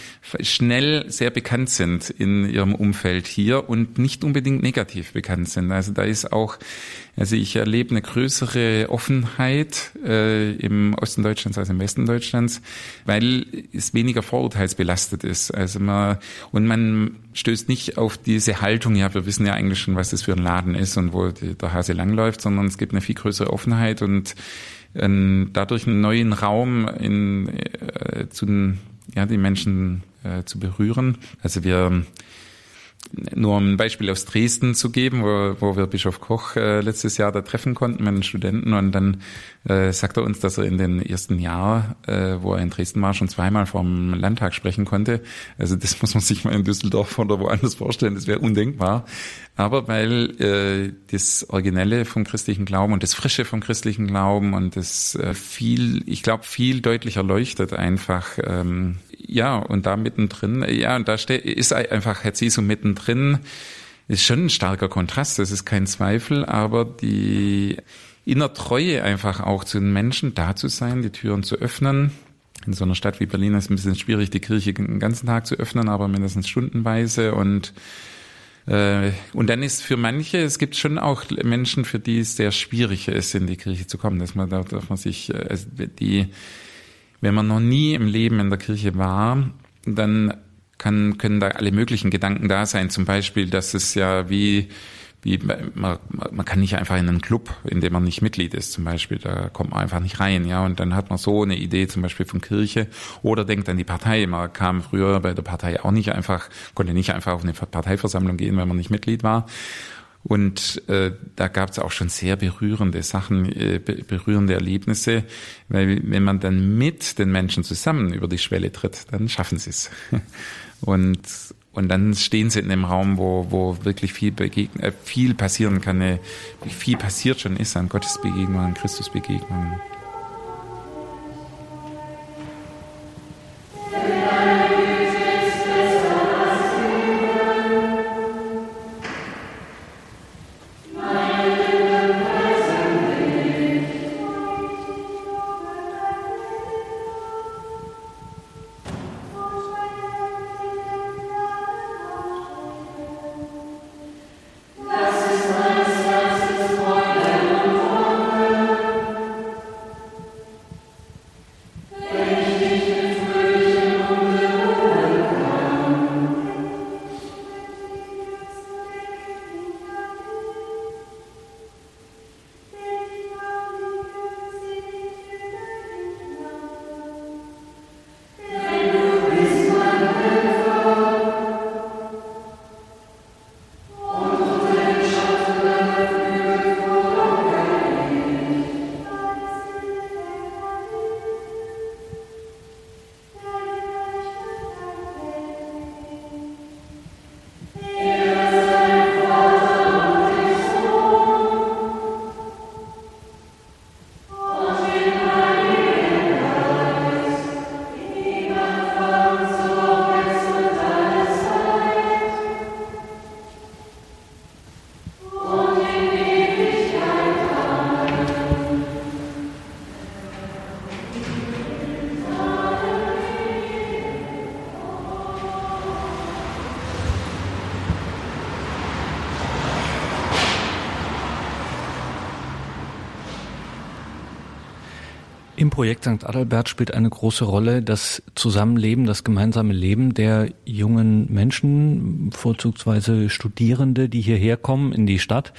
C: schnell sehr bekannt sind in ihrem Umfeld hier und nicht unbedingt negativ bekannt sind. Also da ist auch also ich erlebe eine größere Offenheit äh, im Osten Deutschlands als im Westen Deutschlands, weil es weniger vorurteilsbelastet ist. Also man und man stößt nicht auf diese Haltung, ja, wir wissen ja eigentlich schon, was das für ein Laden ist und wo der Hase langläuft, sondern es gibt eine viel größere Offenheit und äh, dadurch einen neuen Raum in, äh, zu den, ja, die Menschen äh, zu berühren. Also wir nur um ein Beispiel aus Dresden zu geben, wo, wo wir Bischof Koch äh, letztes Jahr da treffen konnten mit den Studenten und dann äh, sagt er uns, dass er in den ersten Jahren, äh, wo er in Dresden war, schon zweimal vom Landtag sprechen konnte. Also das muss man sich mal in Düsseldorf oder woanders vorstellen, das wäre undenkbar. Aber weil äh, das Originelle vom christlichen Glauben und das Frische vom christlichen Glauben und das äh, viel, ich glaube, viel deutlicher leuchtet einfach. Ähm, ja, und da mittendrin, ja, und da ist einfach Herr Jesu mittendrin, ist schon ein starker Kontrast, das ist kein Zweifel, aber die inner Treue einfach auch zu den Menschen da zu sein, die Türen zu öffnen. In so einer Stadt wie Berlin ist es ein bisschen schwierig, die Kirche den ganzen Tag zu öffnen, aber mindestens stundenweise. Und äh, und dann ist für manche, es gibt schon auch Menschen, für die es sehr schwierig ist, in die Kirche zu kommen, dass man da darf man sich, äh, also die, wenn man noch nie im Leben in der Kirche war, dann kann, können da alle möglichen Gedanken da sein. Zum Beispiel, dass es ja wie wie man, man kann nicht einfach in einen Club, in dem man nicht Mitglied ist, zum Beispiel, da kommt man einfach nicht rein, ja, und dann hat man so eine Idee zum Beispiel von Kirche oder denkt an die Partei. Man kam früher bei der Partei auch nicht einfach, konnte nicht einfach auf eine Parteiversammlung gehen, wenn man nicht Mitglied war. Und äh, da gab es auch schon sehr berührende Sachen, äh, berührende Erlebnisse, weil wenn man dann mit den Menschen zusammen über die Schwelle tritt, dann schaffen sie es. (laughs) Und und dann stehen sie in einem Raum, wo, wo wirklich viel, begegn äh, viel passieren kann, äh, viel passiert schon ist an Gottes Begegnung, an Christus
A: St. Adalbert spielt eine große Rolle das Zusammenleben, das gemeinsame Leben der jungen Menschen, vorzugsweise Studierende, die hierher kommen in die Stadt.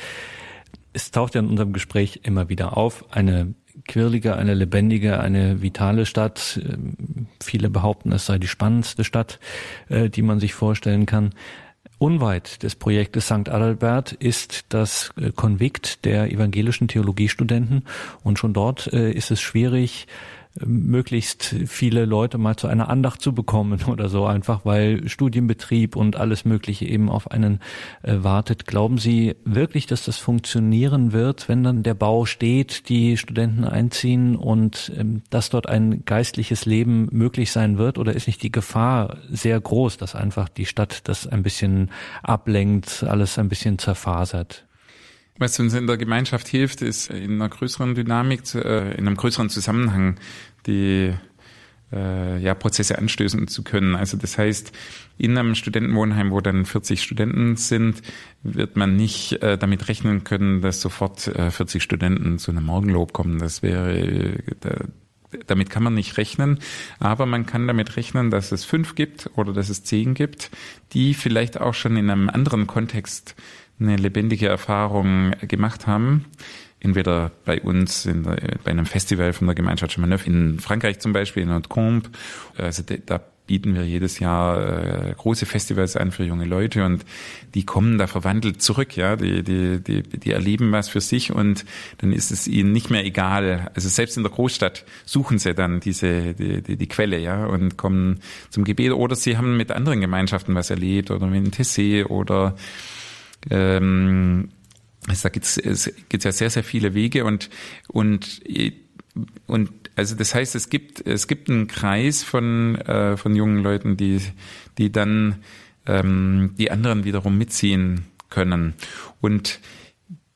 A: Es taucht ja in unserem Gespräch immer wieder auf, eine quirlige, eine lebendige, eine vitale Stadt. Viele behaupten, es sei die spannendste Stadt, äh, die man sich vorstellen kann. Unweit des Projektes St. Adalbert ist das äh, Konvikt der evangelischen Theologiestudenten und schon dort äh, ist es schwierig, möglichst viele Leute mal zu einer Andacht zu bekommen (laughs) oder so, einfach weil Studienbetrieb und alles Mögliche eben auf einen äh, wartet. Glauben Sie wirklich, dass das funktionieren wird, wenn dann der Bau steht, die Studenten einziehen und ähm, dass dort ein geistliches Leben möglich sein wird? Oder ist nicht die Gefahr sehr groß, dass einfach die Stadt das ein bisschen ablenkt, alles ein bisschen zerfasert?
C: Was uns in der Gemeinschaft hilft, ist in einer größeren Dynamik, äh, in einem größeren Zusammenhang die äh, ja, Prozesse anstößen zu können. Also das heißt, in einem Studentenwohnheim, wo dann 40 Studenten sind, wird man nicht äh, damit rechnen können, dass sofort äh, 40 Studenten zu einem Morgenlob kommen. Das wäre da, damit kann man nicht rechnen, aber man kann damit rechnen, dass es fünf gibt oder dass es zehn gibt, die vielleicht auch schon in einem anderen Kontext eine lebendige Erfahrung gemacht haben entweder bei uns in der, bei einem Festival von der Gemeinschaft Chemin in Frankreich zum Beispiel, in Haute-Combe. Also da bieten wir jedes Jahr äh, große Festivals an für junge Leute und die kommen da verwandelt zurück, ja, die, die, die, die erleben was für sich und dann ist es ihnen nicht mehr egal. Also selbst in der Großstadt suchen sie dann diese, die, die, die Quelle, ja, und kommen zum Gebet oder sie haben mit anderen Gemeinschaften was erlebt oder mit dem Tessé oder ähm, also da gibt's, es gibt ja sehr, sehr viele Wege und, und, und also das heißt, es gibt, es gibt einen Kreis von, äh, von jungen Leuten, die, die dann ähm, die anderen wiederum mitziehen können. Und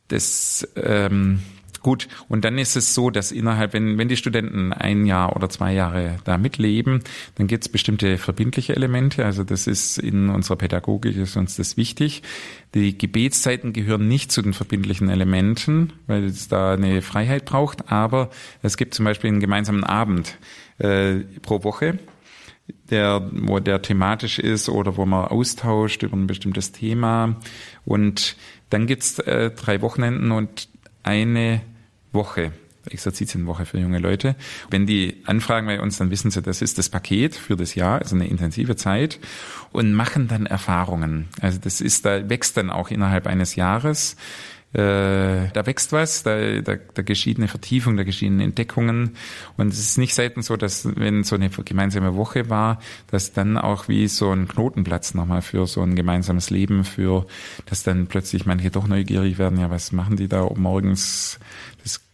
C: das, ähm, Gut, und dann ist es so, dass innerhalb, wenn, wenn die Studenten ein Jahr oder zwei Jahre da mitleben, dann gibt es bestimmte verbindliche Elemente. Also das ist in unserer Pädagogik ist uns das wichtig. Die Gebetszeiten gehören nicht zu den verbindlichen Elementen, weil es da eine Freiheit braucht. Aber es gibt zum Beispiel einen gemeinsamen Abend äh, pro Woche der, wo der thematisch ist oder wo man austauscht über ein bestimmtes Thema. Und dann gibt's äh, drei Wochenenden und eine Woche. Exerzitienwoche für junge Leute. Wenn die anfragen bei uns, dann wissen sie, das ist das Paket für das Jahr, also eine intensive Zeit und machen dann Erfahrungen. Also das ist, da wächst dann auch innerhalb eines Jahres. äh, da wächst was, da, da, da geschieht eine Vertiefung, da geschehen Entdeckungen. Und es ist nicht selten so, dass wenn so eine gemeinsame Woche war, dass dann auch wie so ein Knotenplatz nochmal für so ein gemeinsames Leben, für dass dann plötzlich manche doch neugierig werden, ja, was machen die da morgens?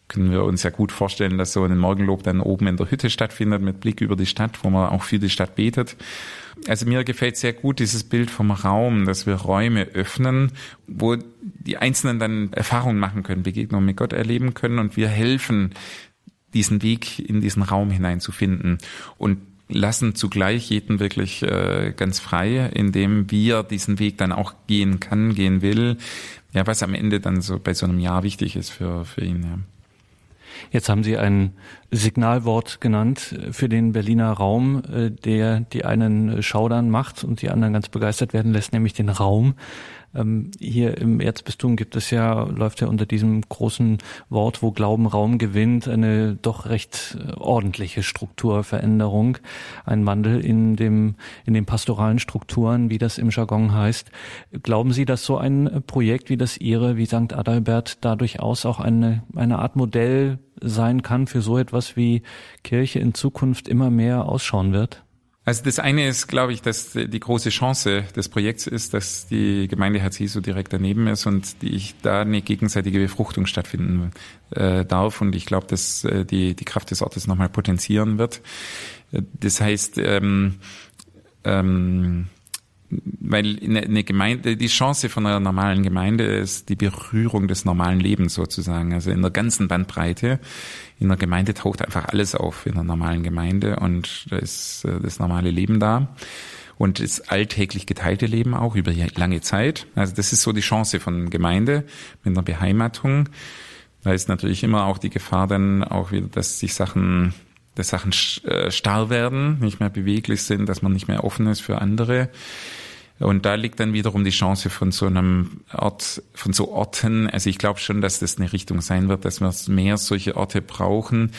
C: Können wir uns ja gut vorstellen, dass so ein Morgenlob dann oben in der Hütte stattfindet mit Blick über die Stadt, wo man auch für die Stadt betet. Also mir gefällt sehr gut dieses Bild vom Raum, dass wir Räume öffnen, wo die Einzelnen dann Erfahrungen machen können, Begegnungen mit Gott erleben können und wir helfen, diesen Weg in diesen Raum hineinzufinden und lassen zugleich jeden wirklich äh, ganz frei, indem wir diesen Weg dann auch gehen kann, gehen will. Ja, was am Ende dann so bei so einem Jahr wichtig ist für, für ihn. Ja.
A: Jetzt haben Sie ein Signalwort genannt für den Berliner Raum, äh, der die einen schaudern macht und die anderen ganz begeistert werden lässt, nämlich den Raum. Ähm, hier im Erzbistum gibt es ja, läuft ja unter diesem großen Wort, wo Glauben Raum gewinnt, eine doch recht äh, ordentliche Strukturveränderung, ein Wandel in dem, in den pastoralen Strukturen, wie das im Jargon heißt. Glauben Sie, dass so ein Projekt wie das Ihre, wie St. Adalbert, da durchaus auch eine, eine Art Modell sein kann für so etwas wie Kirche in Zukunft immer mehr ausschauen wird?
C: Also das eine ist, glaube ich, dass die große Chance des Projekts ist, dass die Gemeinde Herz Jesu direkt daneben ist und die ich da eine gegenseitige Befruchtung stattfinden äh, darf. Und ich glaube, dass äh, die, die Kraft des Ortes nochmal potenzieren wird. Das heißt, ähm, ähm, weil eine Gemeinde, die Chance von einer normalen Gemeinde ist die Berührung des normalen Lebens sozusagen, also in der ganzen Bandbreite. In der Gemeinde taucht einfach alles auf in einer normalen Gemeinde und da ist äh, das normale Leben da und das alltäglich geteilte Leben auch über lange Zeit. Also das ist so die Chance von Gemeinde mit einer Beheimatung. Da ist natürlich immer auch die Gefahr dann auch wieder, dass sich Sachen dass Sachen äh, starr werden, nicht mehr beweglich sind, dass man nicht mehr offen ist für andere. Und da liegt dann wiederum die Chance von so einem Ort, von so Orten. Also ich glaube schon, dass das eine Richtung sein wird, dass wir mehr solche Orte brauchen,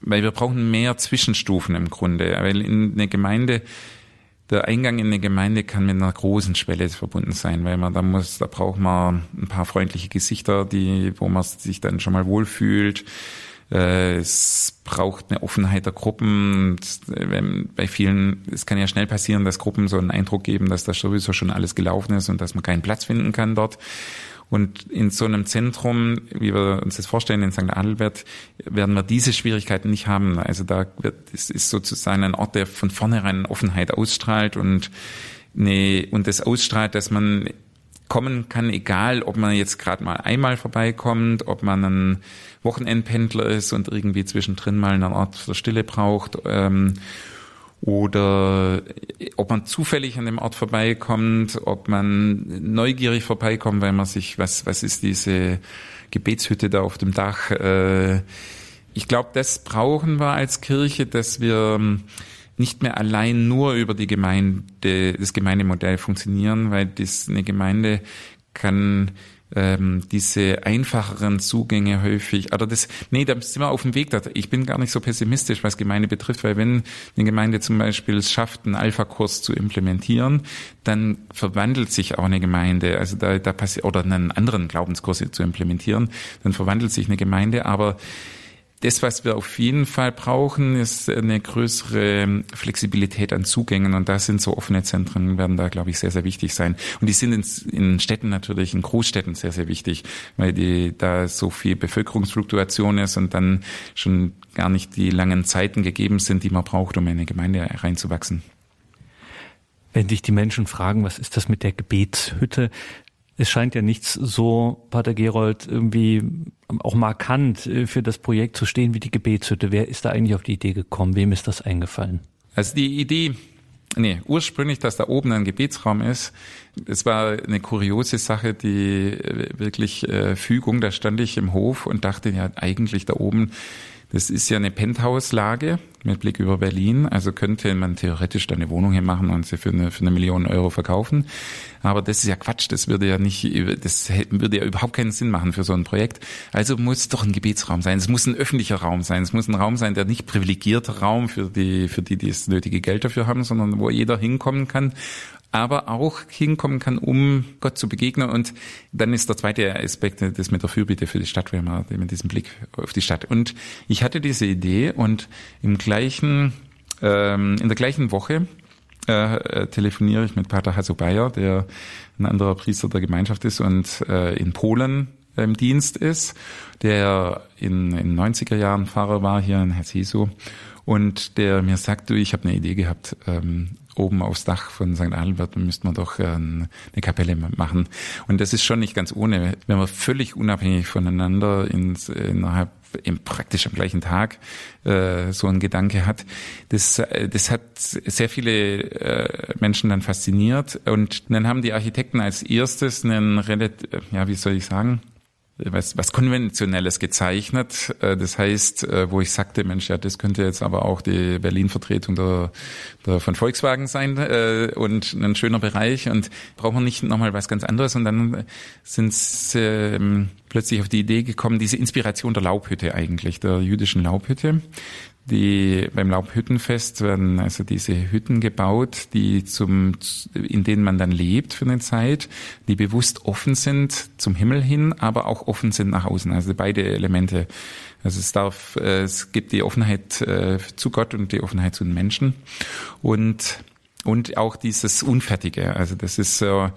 C: weil wir brauchen mehr Zwischenstufen im Grunde. Weil in eine Gemeinde, der Eingang in eine Gemeinde kann mit einer großen Schwelle verbunden sein, weil man da muss, da braucht man ein paar freundliche Gesichter, die, wo man sich dann schon mal wohlfühlt es braucht eine Offenheit der Gruppen. bei vielen, es kann ja schnell passieren, dass Gruppen so einen Eindruck geben, dass da sowieso schon alles gelaufen ist und dass man keinen Platz finden kann dort. Und in so einem Zentrum, wie wir uns das vorstellen, in St. Adelbert, werden wir diese Schwierigkeiten nicht haben. Also da wird, es ist sozusagen ein Ort, der von vornherein Offenheit ausstrahlt und eine, und das ausstrahlt, dass man kommen kann, egal ob man jetzt gerade mal einmal vorbeikommt, ob man ein Wochenendpendler ist und irgendwie zwischendrin mal eine Art der Stille braucht. Ähm, oder ob man zufällig an dem Ort vorbeikommt, ob man neugierig vorbeikommt, weil man sich, was, was ist diese Gebetshütte da auf dem Dach? Äh, ich glaube, das brauchen wir als Kirche, dass wir nicht mehr allein nur über die Gemeinde, das Gemeindemodell funktionieren, weil das eine Gemeinde kann ähm, diese einfacheren Zugänge häufig, oder das, nee, da sind wir auf dem Weg. Ich bin gar nicht so pessimistisch, was Gemeinde betrifft, weil wenn eine Gemeinde zum Beispiel es schafft, einen Alpha-Kurs zu implementieren, dann verwandelt sich auch eine Gemeinde, also da, da passiert, oder einen anderen Glaubenskurs zu implementieren, dann verwandelt sich eine Gemeinde, aber das, was wir auf jeden Fall brauchen, ist eine größere Flexibilität an Zugängen und da sind so offene Zentren, werden da, glaube ich, sehr, sehr wichtig sein. Und die sind in, Städten natürlich, in Großstädten sehr, sehr wichtig, weil die, da so viel Bevölkerungsfluktuation ist und dann schon gar nicht die langen Zeiten gegeben sind, die man braucht, um in eine Gemeinde reinzuwachsen.
A: Wenn dich die Menschen fragen, was ist das mit der Gebetshütte, es scheint ja nichts so, Pater Gerold, irgendwie auch markant äh, für das Projekt zu stehen wie die Gebetshütte. Wer ist da eigentlich auf die Idee gekommen? Wem ist das eingefallen?
C: Also die Idee, nee, ursprünglich, dass da oben ein Gebetsraum ist, es war eine kuriose Sache, die äh, wirklich äh, Fügung. Da stand ich im Hof und dachte, ja, eigentlich da oben das ist ja eine Penthouse-Lage mit Blick über Berlin. Also könnte man theoretisch da eine Wohnung hier machen und sie für eine, für eine Million Euro verkaufen. Aber das ist ja Quatsch. Das würde ja nicht, das würde ja überhaupt keinen Sinn machen für so ein Projekt. Also muss doch ein Gebetsraum sein. Es muss ein öffentlicher Raum sein. Es muss ein Raum sein, der nicht privilegierter Raum für die, für die, die das nötige Geld dafür haben, sondern wo jeder hinkommen kann aber auch hinkommen kann, um Gott zu begegnen. Und dann ist der zweite Aspekt das mit der Fürbitte für die Stadt, wenn man mit diesem Blick auf die Stadt. Und ich hatte diese Idee und im gleichen, ähm, in der gleichen Woche äh, telefoniere ich mit Pater Hasso Bayer, der ein anderer Priester der Gemeinschaft ist und äh, in Polen im Dienst ist, der in den 90er Jahren Pfarrer war hier in Herzeso und der mir sagt, du, ich habe eine Idee gehabt, ähm, oben aufs Dach von St. Adelbert müsste man doch äh, eine Kapelle machen. Und das ist schon nicht ganz ohne, wenn man völlig unabhängig voneinander ins, innerhalb im praktisch am gleichen Tag äh, so ein Gedanke hat. Das, das hat sehr viele äh, Menschen dann fasziniert. Und dann haben die Architekten als erstes einen relativ, ja, wie soll ich sagen, was, was Konventionelles gezeichnet. Äh, das heißt, äh, wo ich sagte, Mensch, ja, das könnte jetzt aber auch die Berlin-Vertretung der, der von Volkswagen sein äh, und ein schöner Bereich und brauchen wir nicht nochmal was ganz anderes. Und dann sind sie ähm, plötzlich auf die Idee gekommen, diese Inspiration der Laubhütte eigentlich, der jüdischen Laubhütte. Die beim Laubhüttenfest werden also diese Hütten gebaut, die zum, in denen man dann lebt für eine Zeit, die bewusst offen sind zum Himmel hin, aber auch offen sind nach außen. Also beide Elemente. Also es darf, äh, es gibt die Offenheit äh, zu Gott und die Offenheit zu den Menschen und und auch dieses Unfertige. Also das ist so,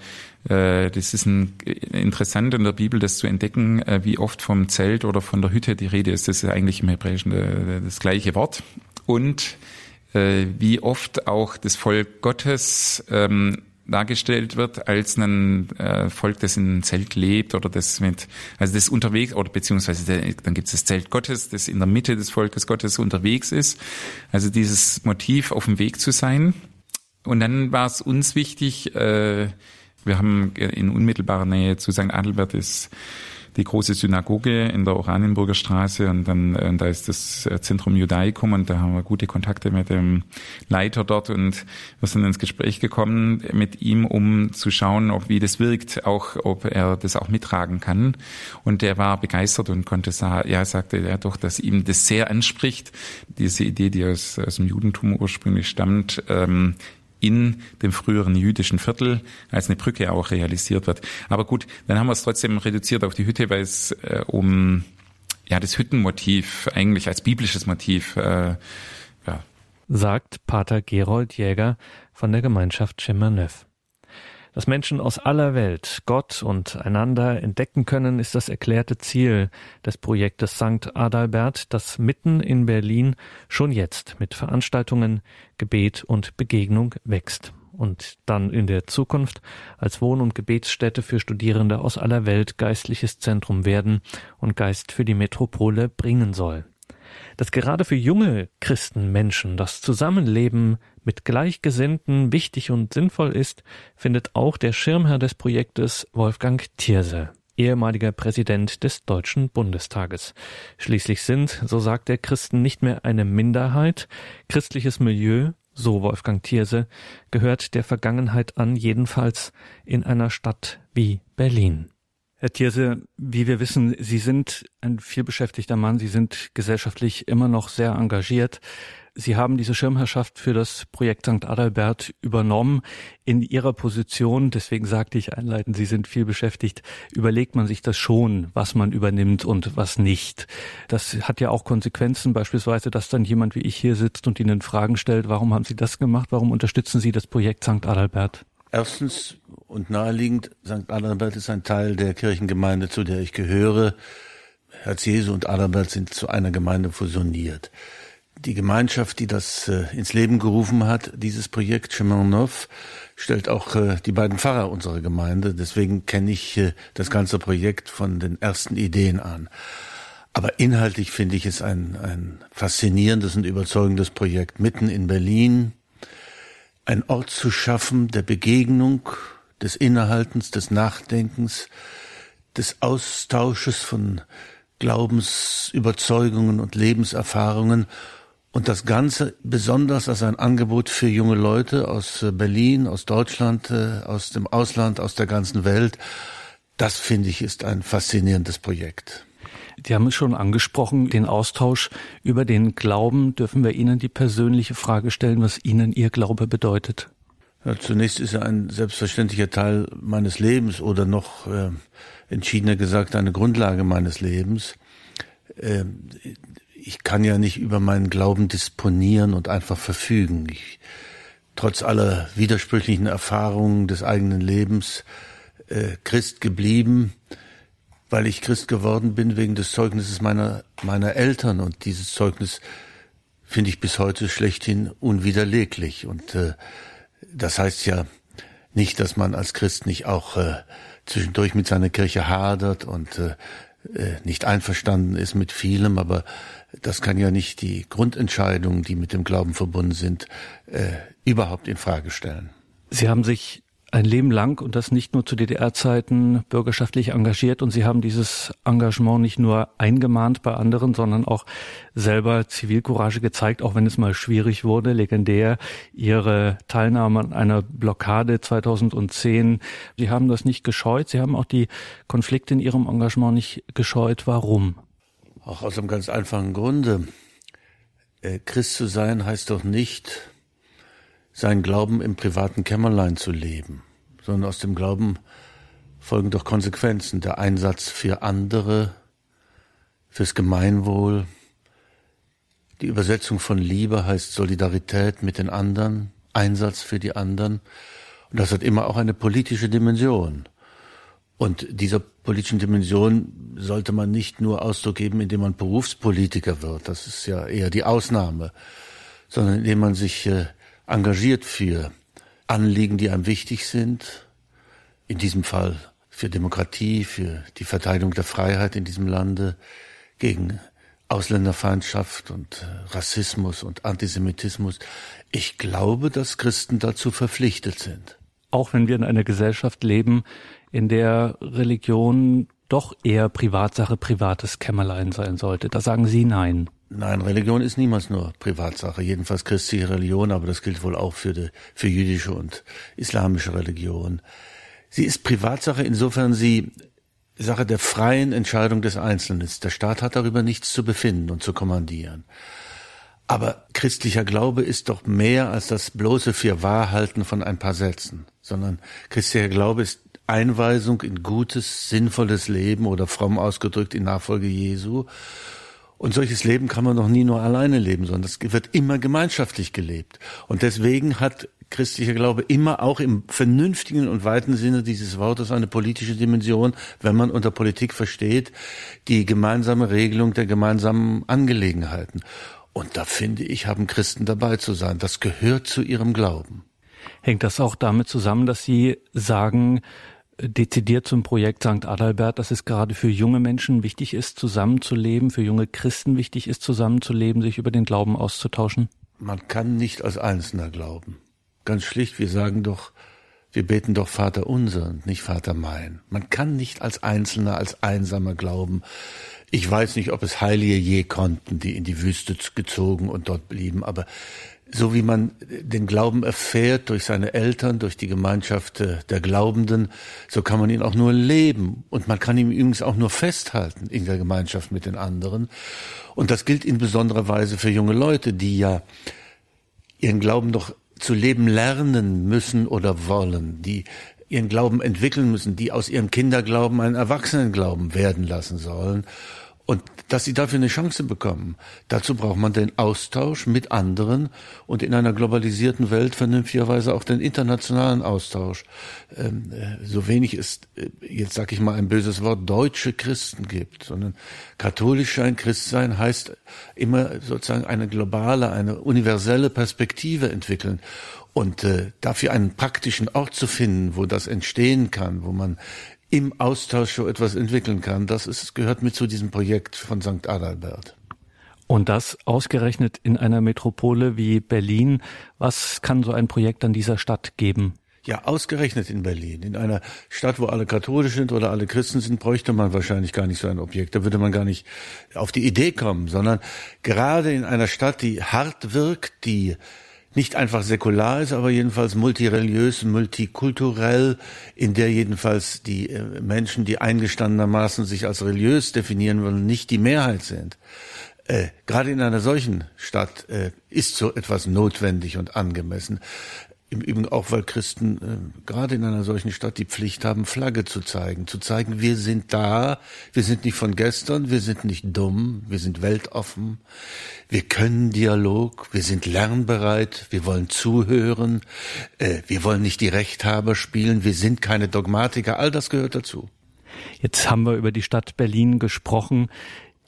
C: das ist ein, interessant in der Bibel, das zu entdecken, äh, wie oft vom Zelt oder von der Hütte die Rede ist. Das ist eigentlich im Hebräischen äh, das gleiche Wort. Und wie oft auch das Volk Gottes ähm, dargestellt wird als ein äh, Volk, das in einem Zelt lebt oder das mit, also das unterwegs oder beziehungsweise dann gibt es das Zelt Gottes, das in der Mitte des Volkes Gottes unterwegs ist. Also dieses Motiv, auf dem Weg zu sein. Und dann war es uns wichtig, äh, wir haben in unmittelbarer Nähe zu St. Adelbert ist die große Synagoge in der Oranienburger Straße und dann äh, da ist das äh, Zentrum Judaicum und da haben wir gute Kontakte mit dem Leiter dort und wir sind ins Gespräch gekommen mit ihm, um zu schauen, ob wie das wirkt, auch ob er das auch mittragen kann. Und er war begeistert und konnte sagen, ja, sagte er doch, dass ihm das sehr anspricht, diese Idee, die aus, aus dem Judentum ursprünglich stammt, ähm, in dem früheren jüdischen Viertel als eine Brücke auch realisiert wird. Aber gut, dann haben wir es trotzdem reduziert auf die Hütte, weil es äh, um ja das Hüttenmotiv eigentlich als biblisches Motiv äh,
A: ja. sagt Pater Gerold Jäger von der Gemeinschaft Chemerneuf. Dass Menschen aus aller Welt Gott und einander entdecken können, ist das erklärte Ziel des Projektes St. Adalbert, das mitten in Berlin schon jetzt mit Veranstaltungen, Gebet und Begegnung wächst und dann in der Zukunft als Wohn- und Gebetsstätte für Studierende aus aller Welt geistliches Zentrum werden und Geist für die Metropole bringen soll dass gerade für junge Christenmenschen das Zusammenleben mit Gleichgesinnten wichtig und sinnvoll ist, findet auch der Schirmherr des Projektes Wolfgang Thierse ehemaliger Präsident des Deutschen Bundestages. Schließlich sind, so sagt der Christen, nicht mehr eine Minderheit. Christliches Milieu, so Wolfgang Thierse, gehört der Vergangenheit an, jedenfalls in einer Stadt wie Berlin. Herr Thierse, wie wir wissen, Sie sind ein vielbeschäftigter Mann, Sie sind gesellschaftlich immer noch sehr engagiert. Sie haben diese Schirmherrschaft für das Projekt St. Adalbert übernommen. In Ihrer Position, deswegen sagte ich einleitend, Sie sind viel beschäftigt, überlegt man sich das schon, was man übernimmt und was nicht. Das hat ja auch Konsequenzen, beispielsweise, dass dann jemand wie ich hier sitzt und Ihnen Fragen stellt, warum haben Sie das gemacht, warum unterstützen Sie das Projekt St. Adalbert?
D: Erstens und naheliegend, St. Adalbert ist ein Teil der Kirchengemeinde, zu der ich gehöre. Herz Jesu und Adalbert sind zu einer Gemeinde fusioniert. Die Gemeinschaft, die das äh, ins Leben gerufen hat, dieses Projekt Chemin stellt auch äh, die beiden Pfarrer unserer Gemeinde. Deswegen kenne ich äh, das ganze Projekt von den ersten Ideen an. Aber inhaltlich finde ich es ein, ein faszinierendes und überzeugendes Projekt mitten in Berlin, ein Ort zu schaffen der Begegnung, des Innehaltens, des Nachdenkens, des Austausches von Glaubensüberzeugungen und Lebenserfahrungen und das Ganze besonders als ein Angebot für junge Leute aus äh, Berlin, aus Deutschland, äh, aus dem Ausland, aus der ganzen Welt. Das finde ich ist ein faszinierendes Projekt.
A: Sie haben es schon angesprochen, den Austausch über den Glauben. Dürfen wir Ihnen die persönliche Frage stellen, was Ihnen Ihr Glaube bedeutet?
D: Ja, zunächst ist er ein selbstverständlicher Teil meines Lebens oder noch äh, entschiedener gesagt eine Grundlage meines Lebens. Äh, ich kann ja nicht über meinen Glauben disponieren und einfach verfügen. Ich, trotz aller widersprüchlichen Erfahrungen des eigenen Lebens äh, Christ geblieben, weil ich Christ geworden bin wegen des Zeugnisses meiner meiner Eltern und dieses Zeugnis finde ich bis heute schlechthin unwiderleglich und äh, das heißt ja nicht, dass man als Christ nicht auch äh, zwischendurch mit seiner Kirche hadert und äh, nicht einverstanden ist mit vielem, aber das kann ja nicht die Grundentscheidungen, die mit dem Glauben verbunden sind, äh, überhaupt in Frage stellen.
A: Sie haben sich ein Leben lang und das nicht nur zu DDR-Zeiten bürgerschaftlich engagiert und Sie haben dieses Engagement nicht nur eingemahnt bei anderen, sondern auch selber Zivilcourage gezeigt, auch wenn es mal schwierig wurde. Legendär Ihre Teilnahme an einer Blockade 2010. Sie haben das nicht gescheut. Sie haben auch die Konflikte in Ihrem Engagement nicht gescheut. Warum?
D: Auch aus einem ganz einfachen Grunde. Äh, Christ zu sein heißt doch nicht, seinen Glauben im privaten Kämmerlein zu leben, sondern aus dem Glauben folgen doch Konsequenzen, der Einsatz für andere, fürs Gemeinwohl. Die Übersetzung von Liebe heißt Solidarität mit den anderen, Einsatz für die anderen. Und das hat immer auch eine politische Dimension. Und dieser politischen Dimension sollte man nicht nur Ausdruck geben, indem man Berufspolitiker wird, das ist ja eher die Ausnahme, sondern indem man sich äh, engagiert für Anliegen, die einem wichtig sind, in diesem Fall für Demokratie, für die Verteidigung der Freiheit in diesem Lande, gegen Ausländerfeindschaft und äh, Rassismus und Antisemitismus. Ich glaube, dass Christen dazu verpflichtet sind.
A: Auch wenn wir in einer Gesellschaft leben, in der Religion doch eher Privatsache, privates Kämmerlein sein sollte. Da sagen Sie nein.
D: Nein, Religion ist niemals nur Privatsache, jedenfalls christliche Religion, aber das gilt wohl auch für, die, für jüdische und islamische Religion. Sie ist Privatsache, insofern sie Sache der freien Entscheidung des Einzelnen ist. Der Staat hat darüber nichts zu befinden und zu kommandieren. Aber christlicher Glaube ist doch mehr als das bloße Fürwahrhalten von ein paar Sätzen, sondern christlicher Glaube ist Einweisung in gutes, sinnvolles Leben oder fromm ausgedrückt in Nachfolge Jesu und solches Leben kann man doch nie nur alleine leben, sondern das wird immer gemeinschaftlich gelebt. Und deswegen hat christlicher Glaube immer auch im vernünftigen und weiten Sinne dieses Wortes eine politische Dimension, wenn man unter Politik versteht, die gemeinsame Regelung der gemeinsamen Angelegenheiten. Und da finde ich, haben Christen dabei zu sein. Das gehört zu ihrem Glauben.
A: Hängt das auch damit zusammen, dass Sie sagen, dezidiert zum Projekt St. Adalbert, dass es gerade für junge Menschen wichtig ist, zusammenzuleben, für junge Christen wichtig ist, zusammenzuleben, sich über den Glauben auszutauschen?
D: Man kann nicht als Einzelner glauben. Ganz schlicht, wir sagen doch, wir beten doch Vater unser und nicht Vater mein. Man kann nicht als Einzelner, als Einsamer glauben. Ich weiß nicht, ob es Heilige je konnten, die in die Wüste gezogen und dort blieben, aber so wie man den Glauben erfährt durch seine Eltern, durch die Gemeinschaft äh, der Glaubenden, so kann man ihn auch nur leben. Und man kann ihn übrigens auch nur festhalten in der Gemeinschaft mit den anderen. Und das gilt in besonderer Weise für junge Leute, die ja ihren Glauben doch zu leben lernen müssen oder wollen, die ihren Glauben entwickeln müssen, die aus ihrem Kinderglauben einen Erwachsenenglauben werden lassen sollen. Und dass sie dafür eine Chance bekommen, dazu braucht man den Austausch mit anderen und in einer globalisierten Welt vernünftigerweise auch den internationalen Austausch. Ähm, äh, so wenig es, äh, jetzt sage ich mal ein böses Wort, deutsche Christen gibt, sondern katholisch sein, Christ sein heißt immer sozusagen eine globale, eine universelle Perspektive entwickeln. Und äh, dafür einen praktischen Ort zu finden, wo das entstehen kann, wo man im Austausch so etwas entwickeln kann. Das ist, gehört mit zu diesem Projekt von St. Adalbert.
A: Und das ausgerechnet in einer Metropole wie Berlin. Was kann so ein Projekt an dieser Stadt geben?
D: Ja, ausgerechnet in Berlin. In einer Stadt, wo alle katholisch sind oder alle Christen sind, bräuchte man wahrscheinlich gar nicht so ein Objekt. Da würde man gar nicht auf die Idee kommen, sondern gerade in einer Stadt, die hart wirkt, die nicht einfach säkular ist, aber jedenfalls multireligiös, multikulturell, in der jedenfalls die äh, Menschen, die eingestandenermaßen sich als religiös definieren wollen, nicht die Mehrheit sind. Äh, gerade in einer solchen Stadt äh, ist so etwas notwendig und angemessen. Im Übrigen auch, weil Christen äh, gerade in einer solchen Stadt die Pflicht haben, Flagge zu zeigen. Zu zeigen, wir sind da, wir sind nicht von gestern, wir sind nicht dumm, wir sind weltoffen, wir können Dialog, wir sind lernbereit, wir wollen zuhören, äh, wir wollen nicht die Rechthaber spielen, wir sind keine Dogmatiker, all das gehört dazu.
A: Jetzt haben wir über die Stadt Berlin gesprochen,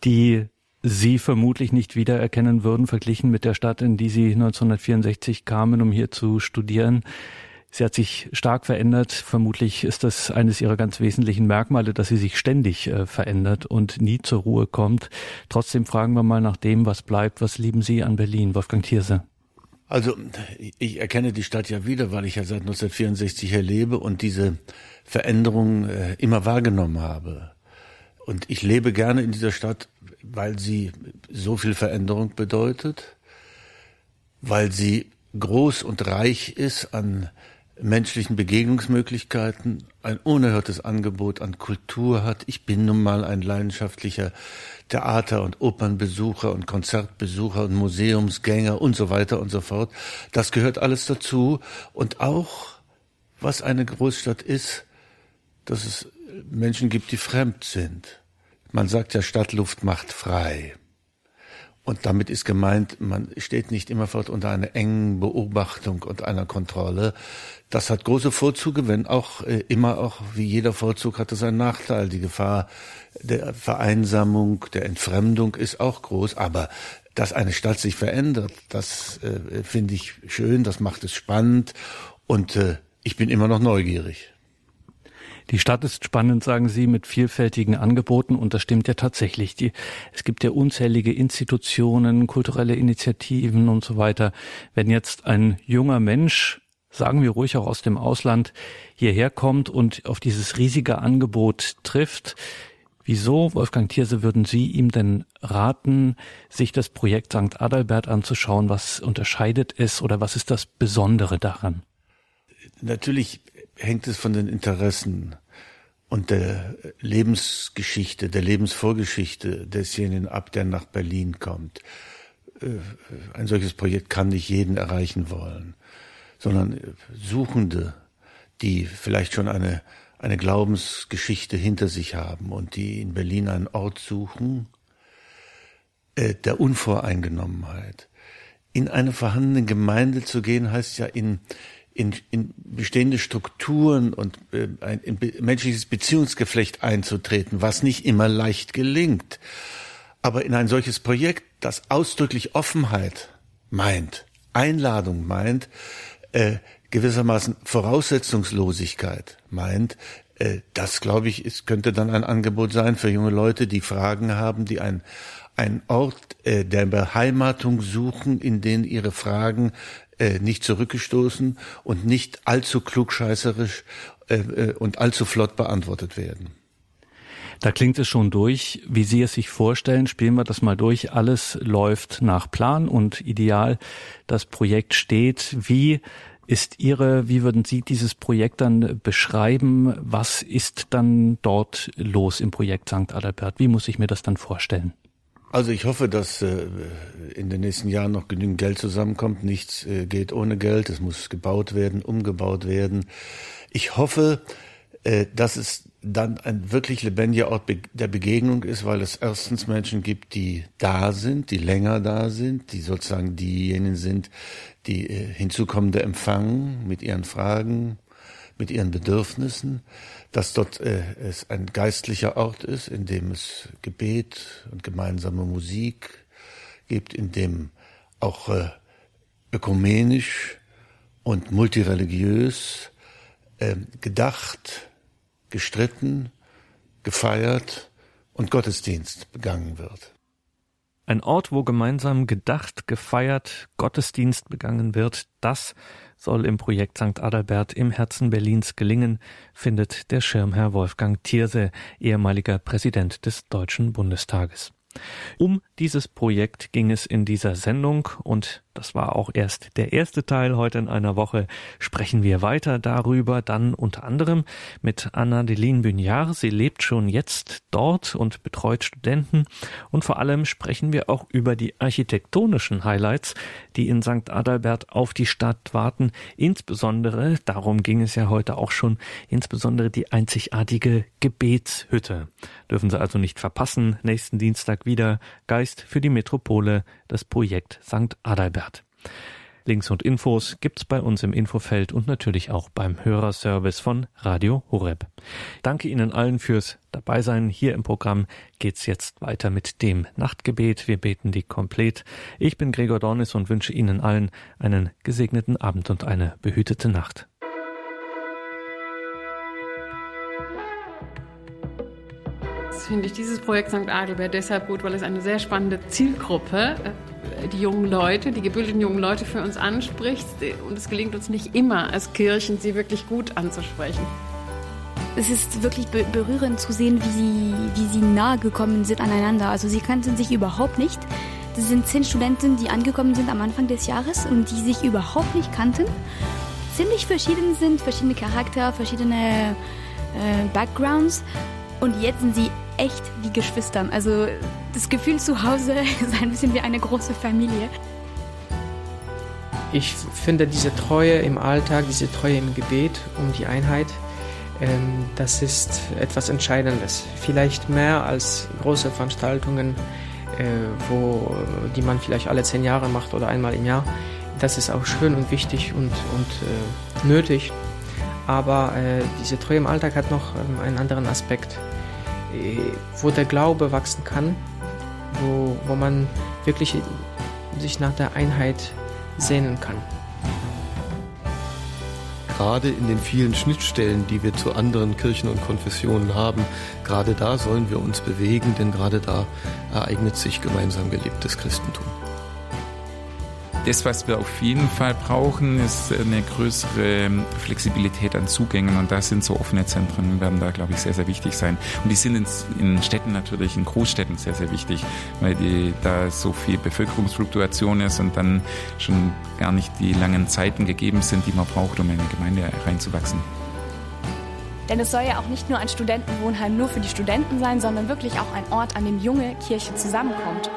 A: die Sie vermutlich nicht wiedererkennen würden, verglichen mit der Stadt, in die Sie 1964 kamen, um hier zu studieren. Sie hat sich stark verändert. Vermutlich ist das eines ihrer ganz wesentlichen Merkmale, dass sie sich ständig äh, verändert und nie zur Ruhe kommt. Trotzdem fragen wir mal nach dem, was bleibt. Was lieben Sie an Berlin, Wolfgang Thierse?
D: Also ich erkenne die Stadt ja wieder, weil ich ja seit 1964 hier lebe und diese Veränderung äh, immer wahrgenommen habe. Und ich lebe gerne in dieser Stadt, weil sie so viel Veränderung bedeutet, weil sie groß und reich ist an menschlichen Begegnungsmöglichkeiten, ein unerhörtes Angebot an Kultur hat. Ich bin nun mal ein leidenschaftlicher Theater- und Opernbesucher und Konzertbesucher und Museumsgänger und so weiter und so fort. Das gehört alles dazu. Und auch, was eine Großstadt ist, dass es Menschen gibt, die fremd sind. Man sagt ja, Stadtluft macht frei. Und damit ist gemeint, man steht nicht immerfort unter einer engen Beobachtung und einer Kontrolle. Das hat große Vorzüge, wenn auch äh, immer auch wie jeder Vorzug hat es einen Nachteil. Die Gefahr der Vereinsamung, der Entfremdung ist auch groß, aber dass eine Stadt sich verändert, das äh, finde ich schön, das macht es spannend und äh, ich bin immer noch neugierig.
A: Die Stadt ist spannend, sagen Sie, mit vielfältigen Angeboten und das stimmt ja tatsächlich. Die, es gibt ja unzählige Institutionen, kulturelle Initiativen und so weiter. Wenn jetzt ein junger Mensch, sagen wir ruhig auch aus dem Ausland, hierher kommt und auf dieses riesige Angebot trifft, Wieso, Wolfgang Thierse, würden Sie ihm denn raten, sich das Projekt St. Adalbert anzuschauen? Was unterscheidet es oder was ist das Besondere daran?
D: Natürlich hängt es von den Interessen und der Lebensgeschichte, der Lebensvorgeschichte desjenigen ab, der nach Berlin kommt. Äh, ein solches Projekt kann nicht jeden erreichen wollen, sondern Suchende, die vielleicht schon eine, eine Glaubensgeschichte hinter sich haben und die in Berlin einen Ort suchen, äh, der Unvoreingenommenheit. In eine vorhandene Gemeinde zu gehen, heißt ja in, in, in bestehende Strukturen und äh, ein in be menschliches Beziehungsgeflecht einzutreten, was nicht immer leicht gelingt. Aber in ein solches Projekt, das ausdrücklich Offenheit meint, Einladung meint, äh, gewissermaßen Voraussetzungslosigkeit meint, äh, das glaube ich, ist, könnte dann ein Angebot sein für junge Leute, die Fragen haben, die ein ein Ort äh, der Beheimatung suchen, in den ihre Fragen äh, nicht zurückgestoßen und nicht allzu klugscheißerisch äh, äh, und allzu flott beantwortet werden.
A: Da klingt es schon durch, wie Sie es sich vorstellen. Spielen wir das mal durch. Alles läuft nach Plan und ideal. Das Projekt steht. Wie ist Ihre, wie würden Sie dieses Projekt dann beschreiben? Was ist dann dort los im Projekt St. Adalbert? Wie muss ich mir das dann vorstellen?
D: Also ich hoffe, dass äh, in den nächsten Jahren noch genügend Geld zusammenkommt. Nichts äh, geht ohne Geld. Es muss gebaut werden, umgebaut werden. Ich hoffe, äh, dass es dann ein wirklich lebendiger Ort der Begegnung ist, weil es erstens Menschen gibt, die da sind, die länger da sind, die sozusagen diejenigen sind, die hinzukommende empfangen mit ihren Fragen, mit ihren Bedürfnissen dass dort äh, es ein geistlicher Ort ist, in dem es Gebet und gemeinsame Musik gibt, in dem auch äh, ökumenisch und multireligiös äh, gedacht, gestritten, gefeiert und Gottesdienst begangen wird.
A: Ein Ort, wo gemeinsam gedacht, gefeiert, Gottesdienst begangen wird, das soll im Projekt St. Adalbert im Herzen Berlins gelingen, findet der Schirmherr Wolfgang Thierse, ehemaliger Präsident des Deutschen Bundestages. Um dieses Projekt ging es in dieser Sendung und Das war auch erst der erste Teil. Heute in einer Woche sprechen wir weiter darüber, dann unter anderem mit Anna Deline Bügnard. Sie lebt schon jetzt dort und betreut Studenten. Und vor allem sprechen wir auch über die architektonischen Highlights, die in St. Adalbert auf die Stadt warten. Insbesondere, darum ging es ja heute auch schon, insbesondere die einzigartige Gebetshütte. Dürfen Sie also nicht verpassen. Nächsten Dienstag wieder Geist für die Metropole, das Projekt St. Adalbert. Links und Infos gibt's bei uns im Infofeld und natürlich auch beim Hörerservice von Radio Horeb. Danke Ihnen allen fürs Dabeisein. Hier im Programm geht's jetzt weiter mit dem Nachtgebet. Wir beten die komplett. Ich bin Gregor Dornis und wünsche Ihnen allen einen gesegneten Abend und eine behütete Nacht.
B: Finde ich dieses Projekt St. Adelbert deshalb gut, weil es eine sehr spannende Zielgruppe, äh, die jungen Leute, die gebildeten jungen Leute für uns anspricht. Und es gelingt uns nicht immer als Kirchen, sie wirklich gut anzusprechen.
E: Es ist wirklich berührend zu sehen, wie sie, wie sie nahe gekommen sind aneinander. Also sie kannten sich überhaupt nicht. Das sind zehn Studenten, die angekommen sind am Anfang des Jahres und die sich überhaupt nicht kannten. Ziemlich verschieden sind, verschiedene Charakter, verschiedene äh, Backgrounds. Und jetzt sind sie echt wie Geschwistern. Also das Gefühl zu Hause (laughs) ist ein bisschen wie eine große Familie.
F: Ich finde diese Treue im Alltag, diese Treue im Gebet um die Einheit, ähm, das ist etwas Entscheidendes. Vielleicht mehr als große Veranstaltungen, äh, wo, die man vielleicht alle zehn Jahre macht oder einmal im Jahr. Das ist auch schön und wichtig und, und äh, nötig. Aber äh, diese Treue im Alltag hat noch ähm, einen anderen Aspekt. Äh, wo der Glaube wachsen kann, wo, wo man wirklich sich nach der Einheit sehnen kann.
G: Gerade in den vielen Schnittstellen, die wir zu anderen Kirchen und Konfessionen haben, gerade da sollen wir uns bewegen, denn gerade da ereignet sich gemeinsam gelebtes Christentum.
C: Das, was wir auf jeden Fall brauchen, ist eine größere Flexibilität an Zugängen und da sind so offene Zentren, werden da, glaube ich, sehr, sehr wichtig sein. Und die sind in, Städten natürlich, in Großstädten sehr, sehr wichtig, weil die, da so viel Bevölkerungsfluktuation ist und dann schon gar nicht die langen Zeiten gegeben sind, die man braucht, um in eine Gemeinde reinzuwachsen.
H: Denn es soll ja auch nicht nur ein Studentenwohnheim nur für die Studenten sein, sondern wirklich auch ein Ort, an dem junge Kirche zusammenkommt.